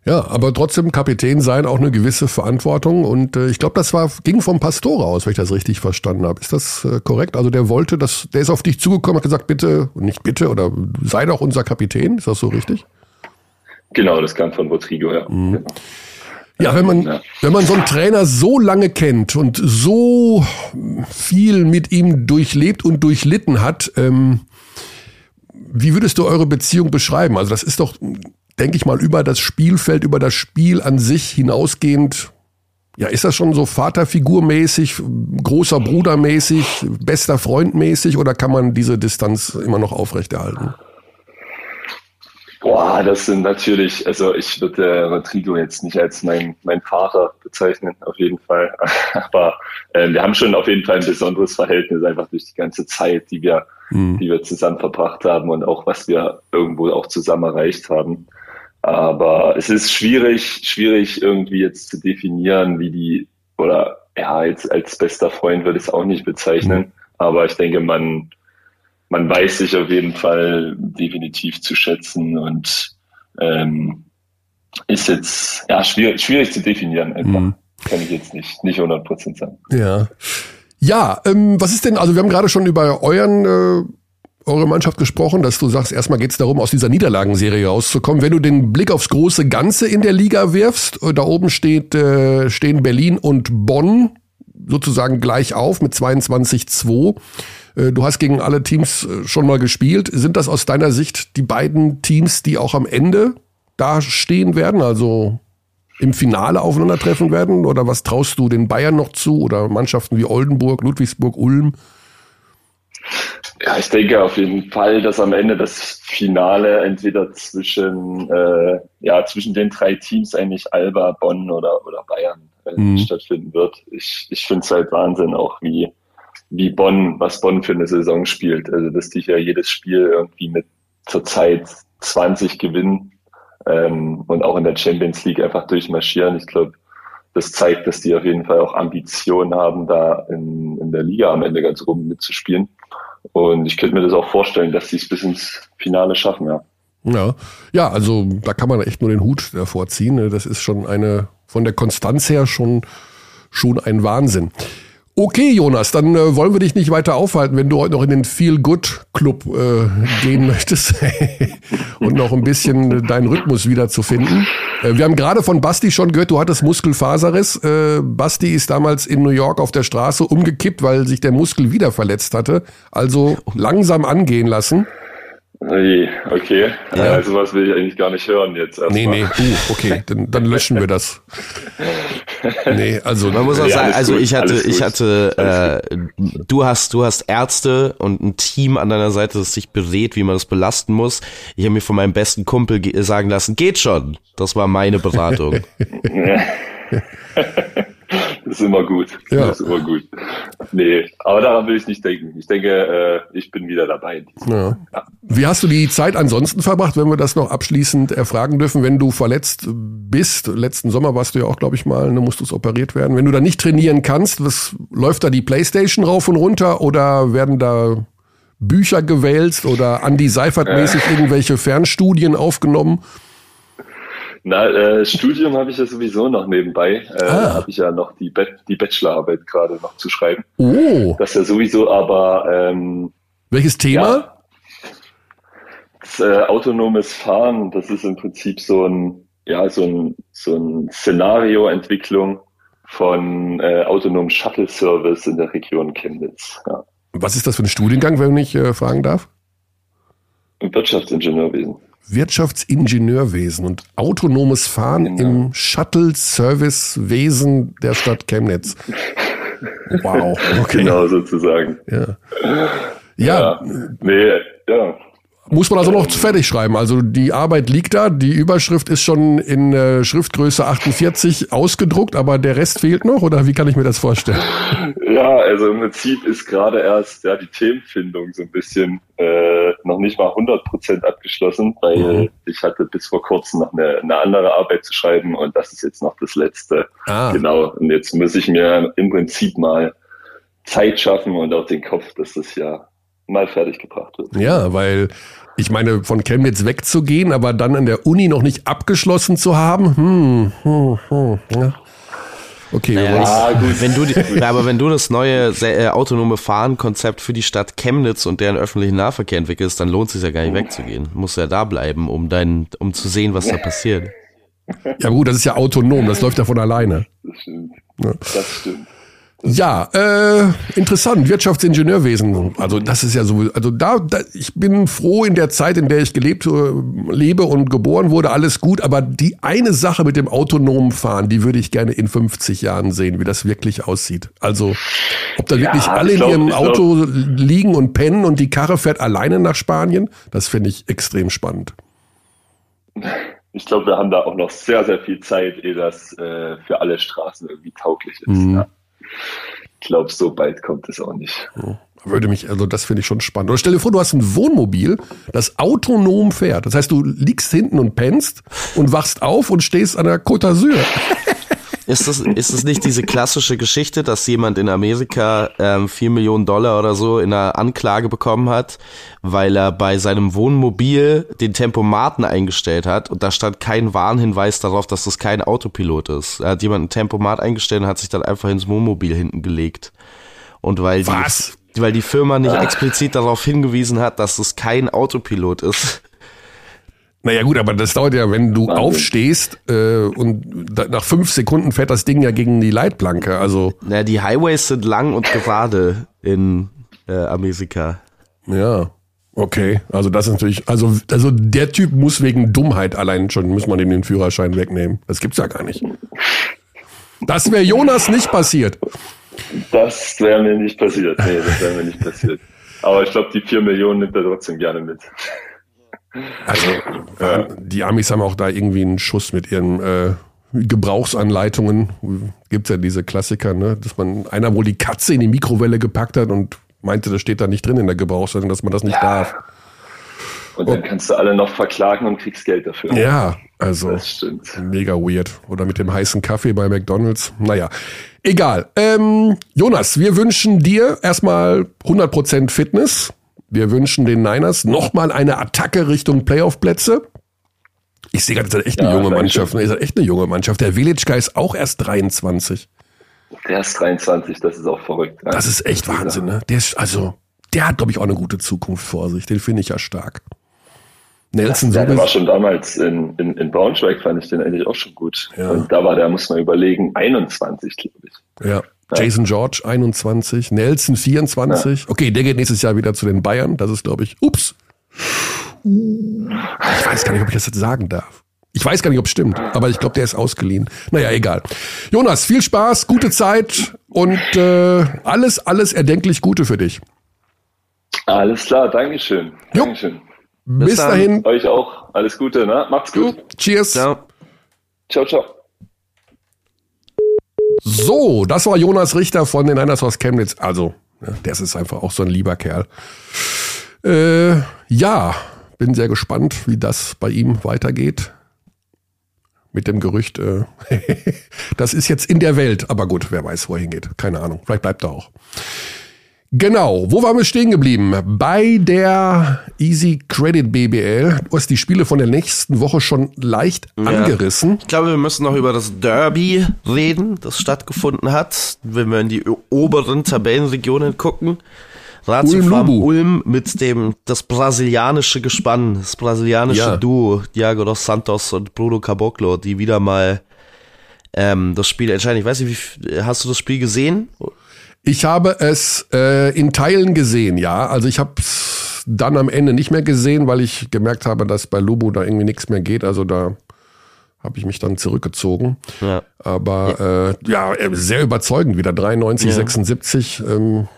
Ja, aber trotzdem Kapitän sein auch eine gewisse Verantwortung und äh, ich glaube, das war ging vom Pastore aus, wenn ich das richtig verstanden habe. Ist das äh, korrekt? Also der wollte, dass der ist auf dich zugekommen, hat gesagt, bitte nicht bitte oder sei doch unser Kapitän. Ist das so richtig? Genau, das kam von Rodrigo, ja. Mhm. Ja, wenn man, wenn man so einen Trainer so lange kennt und so viel mit ihm durchlebt und durchlitten hat, ähm, wie würdest du eure Beziehung beschreiben? Also das ist doch denke ich mal, über das Spielfeld, über das Spiel an sich hinausgehend, ja, ist das schon so Vaterfigurmäßig, großer Brudermäßig, bester Freundmäßig oder kann man diese Distanz immer noch aufrechterhalten? Boah, das sind natürlich, also ich würde Rodrigo jetzt nicht als mein, mein Vater bezeichnen, auf jeden Fall. *laughs* Aber äh, wir haben schon auf jeden Fall ein besonderes Verhältnis, einfach durch die ganze Zeit, die wir, mhm. die wir zusammen verbracht haben und auch was wir irgendwo auch zusammen erreicht haben. Aber es ist schwierig, schwierig irgendwie jetzt zu definieren, wie die, oder ja, jetzt als bester Freund würde ich es auch nicht bezeichnen. Mhm. Aber ich denke, man, man weiß sich auf jeden Fall definitiv zu schätzen und ähm, ist jetzt ja schwierig, schwierig zu definieren einfach. Mhm. Kann ich jetzt nicht, nicht 100 Prozent sagen. Ja. Ja, ähm, was ist denn, also wir haben gerade schon über euren äh, eure Mannschaft gesprochen, dass du sagst, erstmal geht es darum, aus dieser Niederlagenserie rauszukommen. Wenn du den Blick aufs große Ganze in der Liga wirfst, äh, da oben steht, äh, stehen Berlin und Bonn sozusagen gleich auf mit 22-2. Äh, du hast gegen alle Teams äh, schon mal gespielt. Sind das aus deiner Sicht die beiden Teams, die auch am Ende da stehen werden, also im Finale aufeinandertreffen werden? Oder was traust du den Bayern noch zu oder Mannschaften wie Oldenburg, Ludwigsburg, Ulm? Ja, ich denke auf jeden Fall, dass am Ende das Finale entweder zwischen, äh, ja, zwischen den drei Teams eigentlich Alba, Bonn oder, oder Bayern äh, mhm. stattfinden wird. Ich, ich finde es halt Wahnsinn auch, wie, wie Bonn, was Bonn für eine Saison spielt. Also, dass die ja jedes Spiel irgendwie mit zurzeit 20 gewinnen ähm, und auch in der Champions League einfach durchmarschieren. Ich glaube, das zeigt, dass die auf jeden Fall auch Ambitionen haben, da in, in der Liga am Ende ganz oben mitzuspielen. Und ich könnte mir das auch vorstellen, dass sie es bis ins Finale schaffen, ja. Ja, ja, also da kann man echt nur den Hut davor ziehen. Ne? Das ist schon eine, von der Konstanz her schon, schon ein Wahnsinn. Okay, Jonas, dann äh, wollen wir dich nicht weiter aufhalten, wenn du heute noch in den Feel Good Club äh, gehen *laughs* möchtest und noch ein bisschen deinen Rhythmus wiederzufinden. Äh, wir haben gerade von Basti schon gehört, du hattest Muskelfaserriss. Äh, Basti ist damals in New York auf der Straße umgekippt, weil sich der Muskel wieder verletzt hatte. Also langsam angehen lassen. Okay, ja. also was will ich eigentlich gar nicht hören jetzt. Erstmal. Nee, nee, uh, okay, dann, dann löschen wir das. Nee, also man muss auch ja, sagen, also gut, ich hatte, ich hatte, äh, du hast, du hast Ärzte und ein Team an deiner Seite, das sich berät, wie man das belasten muss. Ich habe mir von meinem besten Kumpel sagen lassen, geht schon. Das war meine Beratung. *laughs* Das ist immer gut. Ja. Das ist immer gut. Nee, aber daran will ich nicht denken. Ich denke, äh, ich bin wieder dabei. Ja. Ja. Wie hast du die Zeit ansonsten verbracht, wenn wir das noch abschließend erfragen dürfen, wenn du verletzt bist? Letzten Sommer warst du ja auch, glaube ich, mal, ne, musstest operiert werden. Wenn du da nicht trainieren kannst, was läuft da die Playstation rauf und runter oder werden da Bücher gewälzt oder Andy Seifert-mäßig äh. irgendwelche Fernstudien aufgenommen? Na, äh, Studium habe ich ja sowieso noch nebenbei. Äh, ah. habe ich ja noch die, die Bachelorarbeit gerade noch zu schreiben. Oh. Das ja sowieso, aber ähm, welches Thema? Ja, das, äh, autonomes Fahren, das ist im Prinzip so ein, ja, so ein, so ein Szenarioentwicklung von äh, autonomen Shuttle-Service in der Region Chemnitz. Ja. Was ist das für ein Studiengang, wenn ich äh, fragen darf? Wirtschaftsingenieurwesen. Wirtschaftsingenieurwesen und autonomes Fahren genau. im Shuttle-Service-Wesen der Stadt Chemnitz. Wow, okay. Genau, sozusagen. Ja. Ja. ja. Nee, ja. Muss man also noch fertig schreiben. Also die Arbeit liegt da, die Überschrift ist schon in äh, Schriftgröße 48 ausgedruckt, aber der Rest fehlt noch oder wie kann ich mir das vorstellen? *laughs* Ja, also im Prinzip ist gerade erst ja die Themenfindung so ein bisschen äh, noch nicht mal 100 Prozent abgeschlossen, weil mhm. ich hatte bis vor kurzem noch eine, eine andere Arbeit zu schreiben und das ist jetzt noch das letzte. Ah. Genau. Und jetzt muss ich mir im Prinzip mal Zeit schaffen und auch den Kopf, dass das ja mal fertig gebracht wird. Ja, weil Ich meine, von Chemnitz wegzugehen, aber dann an der Uni noch nicht abgeschlossen zu haben, hm, hm, hm, ja. Okay, naja, ah, gut. Wenn du die, aber wenn du das neue äh, autonome Fahren-Konzept für die Stadt Chemnitz und deren öffentlichen Nahverkehr entwickelst, dann lohnt es sich ja gar nicht wegzugehen. Musst ja da bleiben, um dein, um zu sehen, was da passiert. Ja gut, das ist ja autonom, das läuft ja von alleine. Das stimmt. Ja. Das stimmt. Ja, äh, interessant, Wirtschaftsingenieurwesen. Also das ist ja so, also da, da, ich bin froh in der Zeit, in der ich gelebt äh, lebe und geboren wurde, alles gut. Aber die eine Sache mit dem autonomen Fahren, die würde ich gerne in 50 Jahren sehen, wie das wirklich aussieht. Also ob da ja, wirklich alle in glaub, ihrem Auto liegen und pennen und die Karre fährt alleine nach Spanien, das finde ich extrem spannend. Ich glaube, wir haben da auch noch sehr, sehr viel Zeit, ehe das äh, für alle Straßen irgendwie tauglich ist. Mhm. Ja. Ich glaube, so bald kommt es auch nicht. Würde mich, also das finde ich schon spannend. Oder stell dir vor, du hast ein Wohnmobil, das autonom fährt. Das heißt, du liegst hinten und pennst und wachst auf und stehst an der Côte d'Azur. Ist das, ist das nicht diese klassische Geschichte, dass jemand in Amerika ähm, 4 Millionen Dollar oder so in einer Anklage bekommen hat, weil er bei seinem Wohnmobil den Tempomaten eingestellt hat und da stand kein Warnhinweis darauf, dass das kein Autopilot ist. Er hat jemand ein Tempomat eingestellt und hat sich dann einfach ins Wohnmobil hinten gelegt. Und weil Was? die, weil die Firma nicht explizit darauf hingewiesen hat, dass das kein Autopilot ist, naja gut, aber das dauert ja, wenn du Wahnsinn. aufstehst äh, und da, nach fünf Sekunden fährt das Ding ja gegen die Leitplanke. Also naja, die Highways sind lang und gerade in äh, Amerika. Ja, okay. Also das ist natürlich, also also der Typ muss wegen Dummheit allein schon, muss man ihm den Führerschein wegnehmen. Das gibt's ja gar nicht. Das wäre Jonas nicht passiert. Das wäre mir nicht passiert. Nee, das wäre mir nicht passiert. Aber ich glaube, die vier Millionen nimmt er trotzdem gerne mit. Also äh, die Amis haben auch da irgendwie einen Schuss mit ihren äh, Gebrauchsanleitungen. Gibt ja diese Klassiker, ne? dass man einer wohl die Katze in die Mikrowelle gepackt hat und meinte, das steht da nicht drin in der Gebrauchsanleitung, dass man das nicht ja. darf. Und dann kannst du alle noch verklagen und kriegst Geld dafür. Ja, also mega weird. Oder mit dem heißen Kaffee bei McDonalds. Naja, egal. Ähm, Jonas, wir wünschen dir erstmal 100% Fitness. Wir wünschen den Niners nochmal eine Attacke Richtung Playoff-Plätze. Ich sehe gerade, echt eine ja, junge Mannschaft. Das ist echt eine junge Mannschaft. Der Velitschka ist auch erst 23. Der ist 23, das ist auch verrückt. Das ist echt Wahnsinn, ne? Der ist, also, der hat, glaube ich, auch eine gute Zukunft vor sich. Den finde ich ja stark. Nelson ja, Der war schon damals in, in, in Braunschweig, fand ich den eigentlich auch schon gut. Ja. Und da war der, muss man überlegen, 21, glaube ich. Ja. Jason George 21, Nelson 24. Ja. Okay, der geht nächstes Jahr wieder zu den Bayern. Das ist, glaube ich, ups. Ich weiß gar nicht, ob ich das jetzt sagen darf. Ich weiß gar nicht, ob es stimmt, aber ich glaube, der ist ausgeliehen. Naja, egal. Jonas, viel Spaß, gute Zeit und äh, alles, alles erdenklich Gute für dich. Alles klar, Dankeschön. Jo. Dankeschön. Bis, Bis dahin. Euch auch. Alles Gute, ne? Macht's gut. Jo. Cheers. Ciao. Ciao, ciao. So, das war Jonas Richter von den Niners aus Chemnitz. Also, ja, der ist einfach auch so ein lieber Kerl. Äh, ja, bin sehr gespannt, wie das bei ihm weitergeht. Mit dem Gerücht, äh, *laughs* das ist jetzt in der Welt. Aber gut, wer weiß, wo er hingeht. Keine Ahnung. Vielleicht bleibt er auch. Genau, wo waren wir stehen geblieben? Bei der Easy Credit BBL. Du hast die Spiele von der nächsten Woche schon leicht ja. angerissen. Ich glaube, wir müssen noch über das Derby reden, das stattgefunden hat. Wenn wir in die oberen Tabellenregionen gucken. Lazio Ulm, Ulm mit dem, das brasilianische Gespann, das brasilianische ja. Duo, Diago dos Santos und Bruno Caboclo, die wieder mal ähm, das Spiel entscheiden. Ich weiß nicht, wie, hast du das Spiel gesehen? Ich habe es äh, in Teilen gesehen, ja. Also ich habe es dann am Ende nicht mehr gesehen, weil ich gemerkt habe, dass bei Lubu da irgendwie nichts mehr geht. Also da habe ich mich dann zurückgezogen. Ja. Aber ja. Äh, ja, sehr überzeugend wieder. 93, ja. 76. Ähm,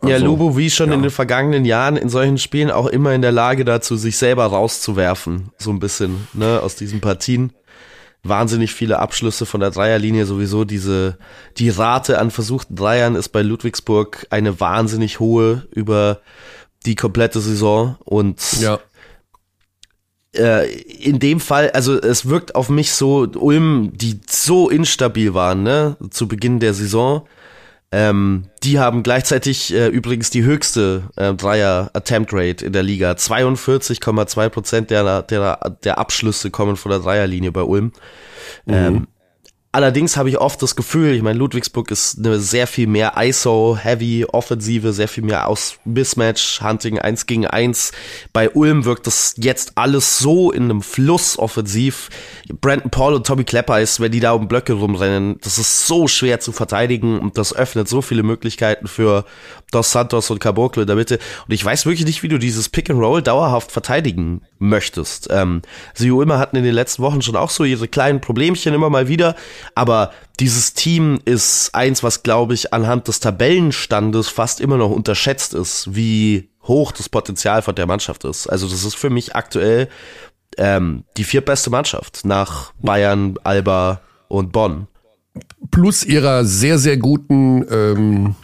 also, ja, Lubu, wie schon ja. in den vergangenen Jahren in solchen Spielen auch immer in der Lage dazu, sich selber rauszuwerfen. So ein bisschen, ne, aus diesen Partien wahnsinnig viele Abschlüsse von der Dreierlinie sowieso diese die Rate an versuchten Dreiern ist bei Ludwigsburg eine wahnsinnig hohe über die komplette Saison und ja. äh, in dem Fall also es wirkt auf mich so Ulm die so instabil waren ne zu Beginn der Saison Ähm, die haben gleichzeitig äh, übrigens die höchste äh, Dreier-Attempt-Rate in der Liga. 42,2 Prozent der, der, der Abschlüsse kommen von der Dreierlinie bei Ulm. Mhm. Ähm, Allerdings habe ich oft das Gefühl, ich meine, Ludwigsburg ist eine sehr viel mehr ISO-heavy Offensive, sehr viel mehr aus Mismatch, Hunting 1 gegen 1. Bei Ulm wirkt das jetzt alles so in einem Fluss offensiv. Brandon Paul und Tommy Klepper ist, wenn die da um Blöcke rumrennen, das ist so schwer zu verteidigen und das öffnet so viele Möglichkeiten für Dos Santos und Caboclo in der Mitte. Und ich weiß wirklich nicht, wie du dieses Pick and Roll dauerhaft verteidigen möchtest. Ähm, sie Ulmer hatten in den letzten Wochen schon auch so ihre kleinen Problemchen immer mal wieder. Aber dieses Team ist eins, was, glaube ich, anhand des Tabellenstandes fast immer noch unterschätzt ist, wie hoch das Potenzial von der Mannschaft ist. Also das ist für mich aktuell ähm, die viertbeste Mannschaft nach Bayern, Alba und Bonn. Plus ihrer sehr, sehr guten ähm,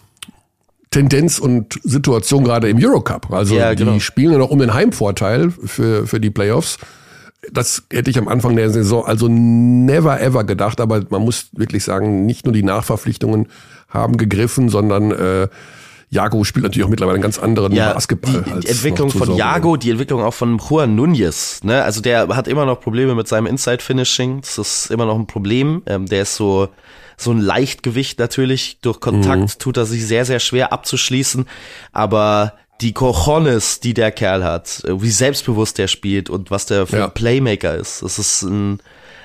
Tendenz und Situation gerade im Eurocup. Also ja, genau. die spielen ja noch um den Heimvorteil für, für die Playoffs das hätte ich am Anfang der Saison also never ever gedacht, aber man muss wirklich sagen, nicht nur die Nachverpflichtungen haben gegriffen, sondern äh, Jago spielt natürlich auch mittlerweile einen ganz anderen ja, Basketball. Die, die Entwicklung von Jago, die Entwicklung auch von Juan Nunez, ne? Also der hat immer noch Probleme mit seinem Inside Finishing. Das ist immer noch ein Problem. Ähm, der ist so so ein Leichtgewicht natürlich. Durch Kontakt mhm. tut er sich sehr sehr schwer abzuschließen, aber die Cojones, die der Kerl hat, wie selbstbewusst der spielt und was der für ja. ein Playmaker ist. Das ist ein,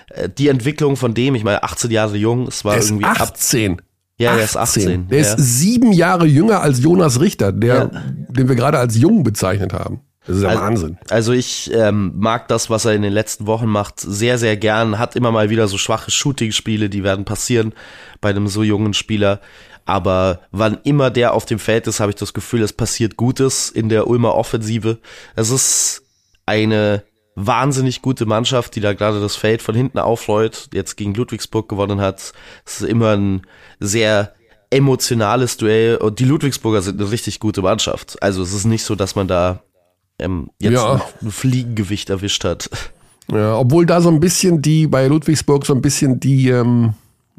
äh, die Entwicklung von dem, ich meine, 18 Jahre jung, es war der irgendwie ist 18. Ab, ja, 18. der ist 18. Der ja. ist sieben Jahre jünger als Jonas Richter, der, ja. den wir gerade als jung bezeichnet haben. Das ist ja also, Wahnsinn. Also ich ähm, mag das, was er in den letzten Wochen macht, sehr, sehr gern. Hat immer mal wieder so schwache Shooting-Spiele, die werden passieren bei einem so jungen Spieler aber wann immer der auf dem Feld ist, habe ich das Gefühl, es passiert Gutes in der Ulmer Offensive. Es ist eine wahnsinnig gute Mannschaft, die da gerade das Feld von hinten aufrollt, jetzt gegen Ludwigsburg gewonnen hat. Es ist immer ein sehr emotionales Duell und die Ludwigsburger sind eine richtig gute Mannschaft. Also es ist nicht so, dass man da ähm, jetzt ja. ein Fliegengewicht erwischt hat. Ja, obwohl da so ein bisschen die bei Ludwigsburg so ein bisschen die ähm,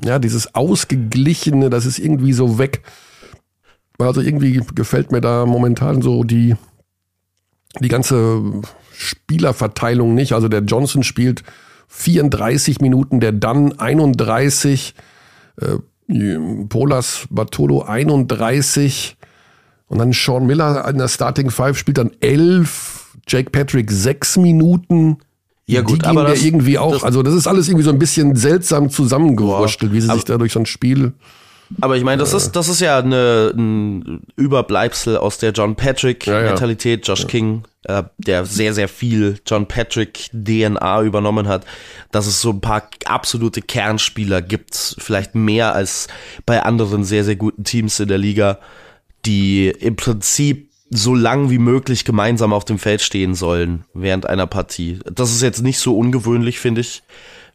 ja, dieses Ausgeglichene, das ist irgendwie so weg. Also irgendwie gefällt mir da momentan so die, die ganze Spielerverteilung nicht. Also der Johnson spielt 34 Minuten, der Dunn 31, äh, Polas Bartolo 31 und dann Sean Miller in der Starting Five spielt dann 11, Jake Patrick 6 Minuten. Ja gut, die aber das, irgendwie auch, das, also das ist alles irgendwie so ein bisschen seltsam zusammengewurschtelt, wie sie sich da durch so ein Spiel aber ich meine, das ist das ist ja eine, ein Überbleibsel aus der John Patrick Mentalität, ja, ja. Josh ja. King, äh, der sehr sehr viel John Patrick DNA übernommen hat, dass es so ein paar absolute Kernspieler gibt, vielleicht mehr als bei anderen sehr sehr guten Teams in der Liga, die im Prinzip so lang wie möglich gemeinsam auf dem Feld stehen sollen während einer Partie. Das ist jetzt nicht so ungewöhnlich, finde ich,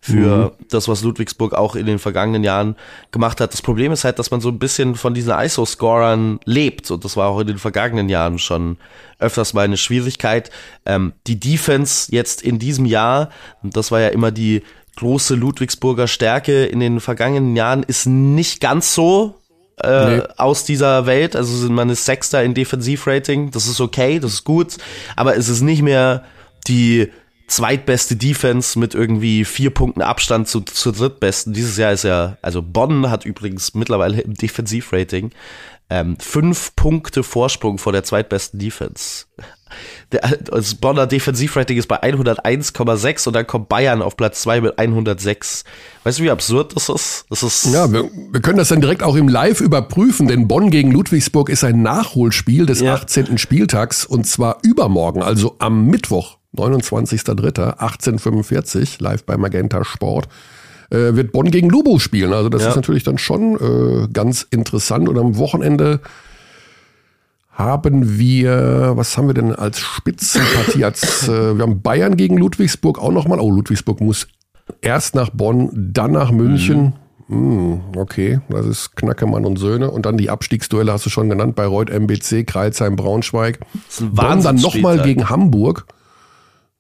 für mhm. das, was Ludwigsburg auch in den vergangenen Jahren gemacht hat. Das Problem ist halt, dass man so ein bisschen von diesen ISO-Scorern lebt und das war auch in den vergangenen Jahren schon öfters mal eine Schwierigkeit. Ähm, die Defense jetzt in diesem Jahr, das war ja immer die große Ludwigsburger Stärke in den vergangenen Jahren, ist nicht ganz so äh, nee. aus dieser Welt. Also man ist Sechster in Defensivrating. Das ist okay, das ist gut. Aber es ist nicht mehr die zweitbeste Defense mit irgendwie vier Punkten Abstand zu, zur drittbesten. Dieses Jahr ist ja, also Bonn hat übrigens mittlerweile im Defensivrating ähm, fünf Punkte Vorsprung vor der zweitbesten Defense. Der, das Bonner Defensivrating ist bei 101,6 und dann kommt Bayern auf Platz 2 mit 106. Weißt du, wie absurd das ist? Das ist ja, wir, wir können das dann direkt auch im Live überprüfen, denn Bonn gegen Ludwigsburg ist ein Nachholspiel des ja. 18. Spieltags und zwar übermorgen, also am Mittwoch, 29.03.1845, live bei Magenta Sport äh, wird Bonn gegen Lubo spielen. Also das ja. ist natürlich dann schon äh, ganz interessant. Und am Wochenende haben wir, was haben wir denn als Spitzenpartie? Als, äh, wir haben Bayern gegen Ludwigsburg auch nochmal. Oh, Ludwigsburg muss erst nach Bonn, dann nach München. Mhm. okay, das ist Knackemann und Söhne. Und dann die Abstiegsduelle hast du schon genannt, bei Bayreuth, MBC, Kreilsheim, Braunschweig. Bonn dann nochmal gegen Hamburg.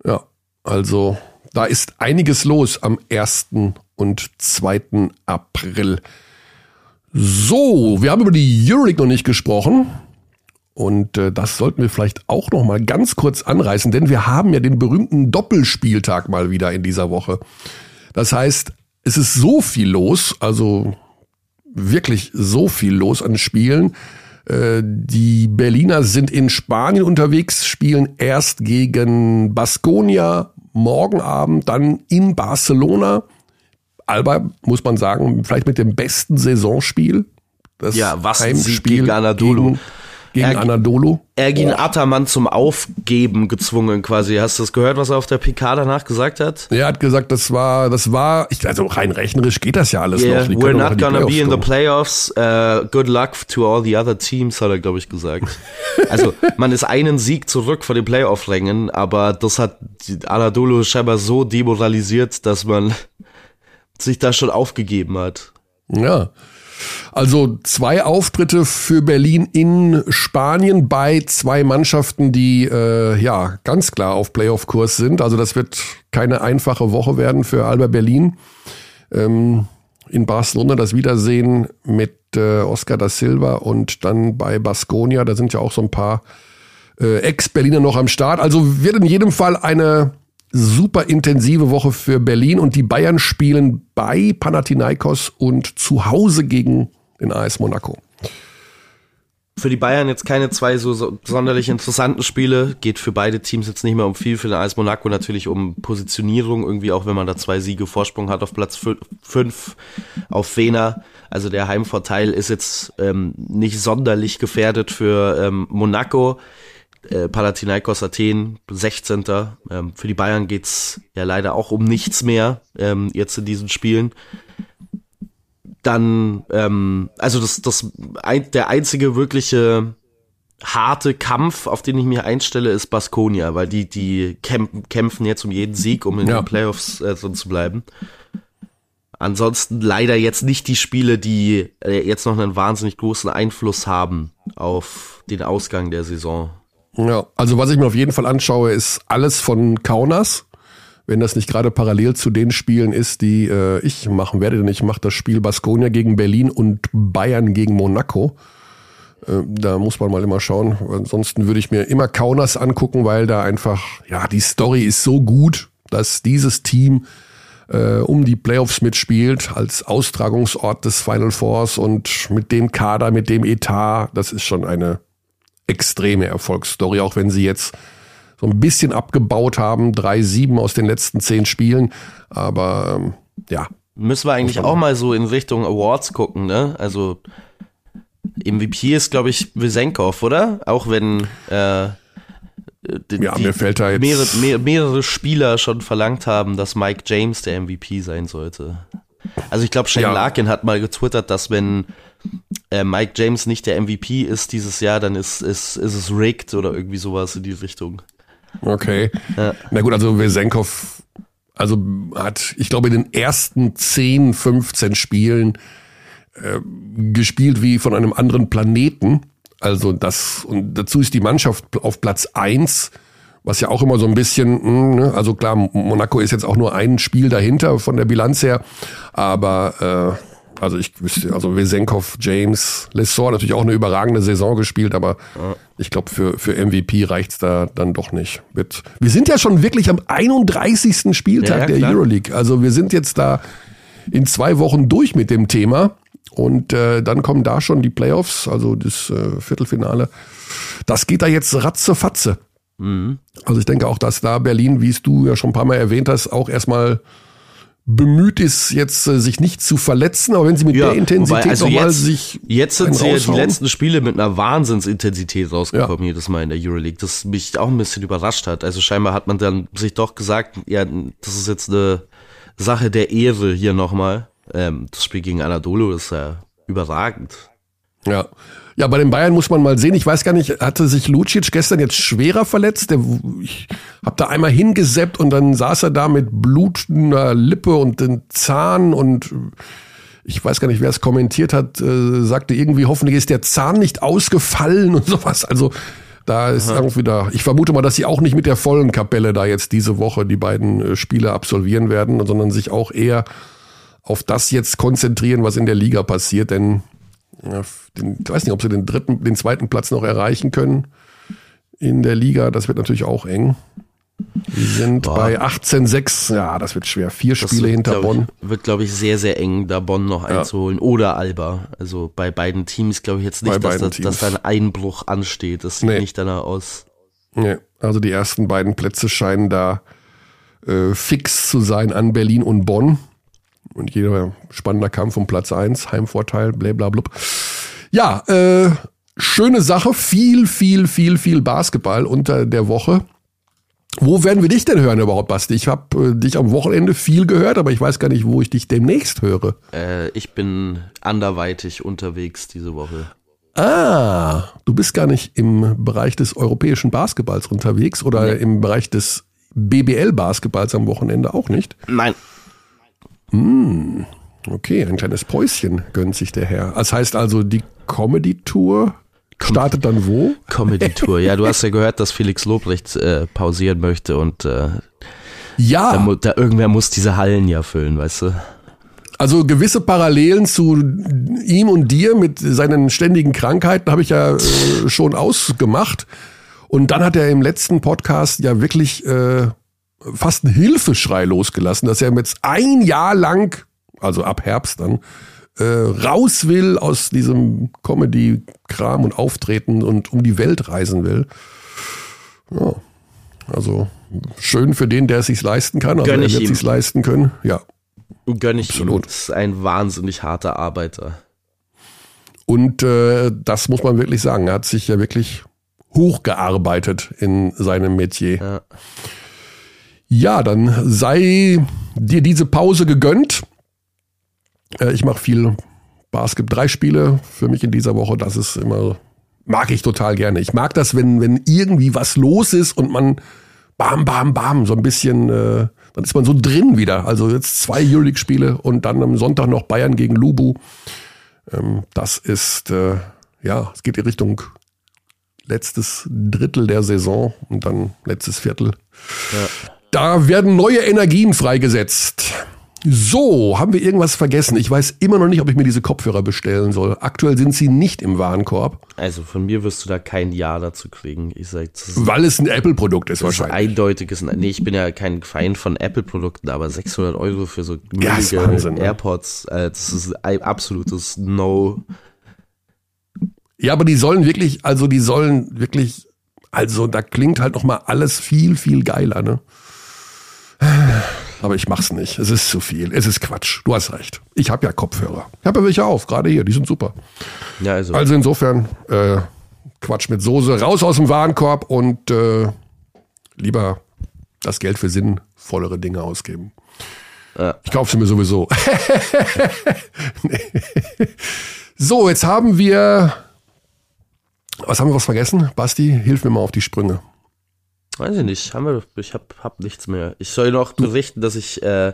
Ja, also da ist einiges los am 1. und 2. April. So, wir haben über die Euroleague noch nicht gesprochen. Und äh, das sollten wir vielleicht auch noch mal ganz kurz anreißen, denn wir haben ja den berühmten Doppelspieltag mal wieder in dieser Woche. Das heißt, es ist so viel los, also wirklich so viel los an Spielen. Äh, die Berliner sind in Spanien unterwegs, spielen erst gegen Baskonia morgen Abend, dann in Barcelona. Alba, muss man sagen, vielleicht mit dem besten Saisonspiel. Das ja, was Heimspiel gegen Anadolu. Gegen, gegen er, Anadolu. Ergin oh. Attermann zum Aufgeben gezwungen quasi. Hast du das gehört, was er auf der PK danach gesagt hat? Er hat gesagt, das war, das war, ich, also rein rechnerisch geht das ja alles yeah, noch. Die we're not gonna be in the playoffs. Uh, good luck to all the other teams, hat er, glaube ich, gesagt. *laughs* also, man ist einen Sieg zurück vor den Playoff-Rängen, aber das hat Anadolu scheinbar so demoralisiert, dass man *laughs* sich da schon aufgegeben hat. Ja. Also zwei Auftritte für Berlin in Spanien bei zwei Mannschaften, die äh, ja ganz klar auf Playoff-Kurs sind. Also das wird keine einfache Woche werden für Alba Berlin. Ähm, in Barcelona das Wiedersehen mit äh, Oscar da Silva und dann bei Basconia. Da sind ja auch so ein paar äh, Ex-Berliner noch am Start. Also wird in jedem Fall eine super intensive Woche für Berlin und die Bayern spielen bei Panathinaikos und zu Hause gegen den AS Monaco. Für die Bayern jetzt keine zwei so, so sonderlich interessanten Spiele. Geht für beide Teams jetzt nicht mehr um viel. Für den AS Monaco natürlich um Positionierung. Irgendwie auch wenn man da zwei Siege Vorsprung hat auf Platz fünf auf Wiener. Also der Heimvorteil ist jetzt ähm, nicht sonderlich gefährdet für ähm, Monaco äh, Palatinaios Athen, 16. Ähm, für die Bayern geht's ja leider auch um nichts mehr ähm, jetzt in diesen Spielen. Dann, ähm, also das, das ein, der einzige wirkliche harte Kampf, auf den ich mich einstelle, ist Baskonia, weil die, die kämpfen, kämpfen jetzt um jeden Sieg, um in ja. den Playoffs äh, drin zu bleiben. Ansonsten leider jetzt nicht die Spiele, die äh, jetzt noch einen wahnsinnig großen Einfluss haben auf den Ausgang der Saison. Ja, also was ich mir auf jeden Fall anschaue, ist alles von Kaunas. Wenn das nicht gerade parallel zu den Spielen ist, die äh, ich machen werde, denn ich mache das Spiel Baskonia gegen Berlin und Bayern gegen Monaco. Äh, da muss man mal immer schauen. Ansonsten würde ich mir immer Kaunas angucken, weil da einfach, ja, die Story ist so gut, dass dieses Team äh, um die Playoffs mitspielt, als Austragungsort des Final Fours und mit dem Kader, mit dem Etat, das ist schon eine extreme Erfolgsstory, auch wenn sie jetzt so ein bisschen abgebaut haben. Drei, sieben aus den letzten zehn Spielen. Aber ähm, ja. Müssen wir eigentlich auch mal so in Richtung Awards gucken, ne? Also MVP ist, glaube ich, Wisenkov, oder? Auch wenn äh, die, ja, mir fällt da jetzt mehrere, mehr, mehrere Spieler schon verlangt haben, dass Mike James der MVP sein sollte. Also ich glaube, Shane ja. Larkin hat mal getwittert, dass wenn äh, Mike James nicht der MVP ist dieses Jahr, dann ist, ist, ist es rigged oder irgendwie sowas in die Richtung. Okay. Ja. Na gut, also Wesenkov, also hat, ich glaube, in den ersten 10, 15 Spielen äh, gespielt wie von einem anderen Planeten. Also das, und dazu ist die Mannschaft auf Platz 1 was ja auch immer so ein bisschen, hm, ne? also klar, Monaco ist jetzt auch nur ein Spiel dahinter von der Bilanz her, aber äh, also ich wüsste, also Wesenkov, James, Lessor natürlich auch eine überragende Saison gespielt, aber ja. ich glaube, für, für MVP reicht's da dann doch nicht. Mit, wir sind ja schon wirklich am 31. Spieltag ja, der klar. Euroleague. Also wir sind jetzt da in zwei Wochen durch mit dem Thema. Und äh, dann kommen da schon die Playoffs, also das äh, Viertelfinale. Das geht da jetzt ratzefatze. Mhm. Also ich denke auch, dass da Berlin, wie es du ja schon ein paar Mal erwähnt hast, auch erstmal bemüht ist, jetzt äh, sich nicht zu verletzen, aber wenn sie mit ja, der Intensität also nochmal sich. Jetzt sind sie ja die letzten Spiele mit einer Wahnsinnsintensität rausgekommen, ja. jedes Mal in der Euroleague, das mich auch ein bisschen überrascht hat. Also scheinbar hat man dann sich doch gesagt, ja, das ist jetzt eine Sache der Ehre hier nochmal. Ähm, das Spiel gegen Anadolu ist ja überragend. Ja. Ja, bei den Bayern muss man mal sehen. Ich weiß gar nicht, hatte sich Lucic gestern jetzt schwerer verletzt? Der, ich habe da einmal hingeseppt und dann saß er da mit blutender Lippe und den Zahn und ich weiß gar nicht, wer es kommentiert hat, äh, sagte irgendwie, hoffentlich ist der Zahn nicht ausgefallen und *laughs* sowas. Also da ist Aha. irgendwie da. Ich vermute mal, dass sie auch nicht mit der vollen Kapelle da jetzt diese Woche die beiden äh, Spiele absolvieren werden, sondern sich auch eher auf das jetzt konzentrieren, was in der Liga passiert, denn den, ich weiß nicht, ob sie den dritten, den zweiten Platz noch erreichen können in der Liga. Das wird natürlich auch eng. Wir sind Boah. bei 18-6. Ja, das wird schwer. Vier das Spiele wird, hinter glaub Bonn. Ich, wird, glaube ich, sehr, sehr eng, da Bonn noch ja. einzuholen. Oder Alba. Also bei beiden Teams glaube ich jetzt nicht, dass, das, dass da ein Einbruch ansteht. Das sieht nee. nicht danach aus. Nee, also die ersten beiden Plätze scheinen da äh, fix zu sein an Berlin und Bonn. Und jeder spannender Kampf um Platz 1, Heimvorteil, blablabla. Ja, äh, schöne Sache. Viel, viel, viel, viel Basketball unter der Woche. Wo werden wir dich denn hören überhaupt, Basti? Ich habe äh, dich am Wochenende viel gehört, aber ich weiß gar nicht, wo ich dich demnächst höre. Äh, ich bin anderweitig unterwegs diese Woche. Ah, du bist gar nicht im Bereich des europäischen Basketballs unterwegs oder nee. im Bereich des BBL-Basketballs am Wochenende auch nicht? Nein. Hm, okay, ein kleines Päuschen gönnt sich der Herr. Das heißt also, die Comedy-Tour startet dann wo? Comedy-Tour. Ja, du hast ja gehört, dass Felix Lobrecht äh, pausieren möchte und äh, ja. Da, da, irgendwer muss diese Hallen ja füllen, weißt du? Also gewisse Parallelen zu ihm und dir mit seinen ständigen Krankheiten habe ich ja äh, schon ausgemacht. Und dann hat er im letzten Podcast ja wirklich äh, fast einen Hilfeschrei losgelassen, dass er jetzt ein Jahr lang, also ab Herbst dann, äh, raus will aus diesem Comedy-Kram und Auftreten und um die Welt reisen will. Ja, also schön für den, der es sich leisten kann. Also Gönn er wird es sich leisten können. Ja. Gönn ich Absolut. ihm. Das ist ein wahnsinnig harter Arbeiter. Und äh, das muss man wirklich sagen. Er hat sich ja wirklich hochgearbeitet in seinem Metier. Ja. Ja, dann sei dir diese Pause gegönnt. Äh, ich mache viel Basketball, drei Spiele für mich in dieser Woche. Das ist immer, mag ich total gerne. Ich mag das, wenn, wenn irgendwie was los ist und man bam, bam, bam, so ein bisschen, äh, dann ist man so drin wieder. Also jetzt zwei Euroleague-Spiele und dann am Sonntag noch Bayern gegen Lubu. Ähm, das ist, äh, ja, es geht in Richtung letztes Drittel der Saison und dann letztes Viertel. Ja. Da werden neue Energien freigesetzt. So, haben wir irgendwas vergessen? Ich weiß immer noch nicht, ob ich mir diese Kopfhörer bestellen soll. Aktuell sind sie nicht im Warenkorb. Also von mir wirst du da kein Ja dazu kriegen. Ich sag, Weil es ein Apple-Produkt ist wahrscheinlich. Ist eindeutiges. Nee, ich bin ja kein Feind von Apple-Produkten, aber 600 Euro für so ja, Wahnsinn, ne? AirPods, äh, das ist ein absolutes No. Ja, aber die sollen wirklich, also die sollen wirklich, also da klingt halt noch mal alles viel, viel geiler, ne? Aber ich mach's nicht. Es ist zu viel. Es ist Quatsch. Du hast recht. Ich habe ja Kopfhörer. Ich habe ja welche auf, gerade hier. Die sind super. Ja, also. also insofern, äh, Quatsch mit Soße. Raus aus dem Warenkorb und äh, lieber das Geld für sinnvollere Dinge ausgeben. Ja. Ich kaufe sie mir sowieso. *laughs* nee. So, jetzt haben wir. Was haben wir was vergessen? Basti, hilf mir mal auf die Sprünge. Weiß ich nicht, haben wir, ich hab, hab nichts mehr. Ich soll noch berichten, dass ich äh,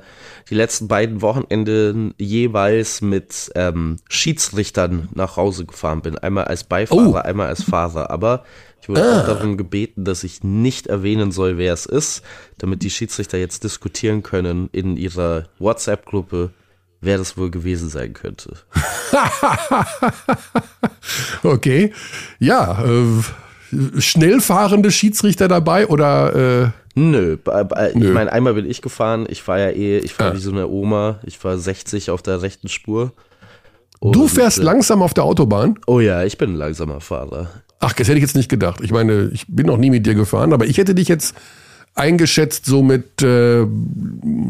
die letzten beiden Wochenende jeweils mit ähm, Schiedsrichtern nach Hause gefahren bin. Einmal als Beifahrer, oh. einmal als Fahrer. Aber ich wurde ah. auch darum gebeten, dass ich nicht erwähnen soll, wer es ist, damit die Schiedsrichter jetzt diskutieren können in ihrer WhatsApp-Gruppe, wer das wohl gewesen sein könnte. *laughs* okay. Ja, äh schnellfahrende Schiedsrichter dabei oder? Äh Nö, ich meine, einmal bin ich gefahren. Ich war ja eh, ich war ah. wie so eine Oma. Ich war 60 auf der rechten Spur. Und du fährst äh, langsam auf der Autobahn? Oh ja, ich bin ein langsamer Fahrer. Ach, das hätte ich jetzt nicht gedacht. Ich meine, ich bin noch nie mit dir gefahren, aber ich hätte dich jetzt eingeschätzt so mit äh,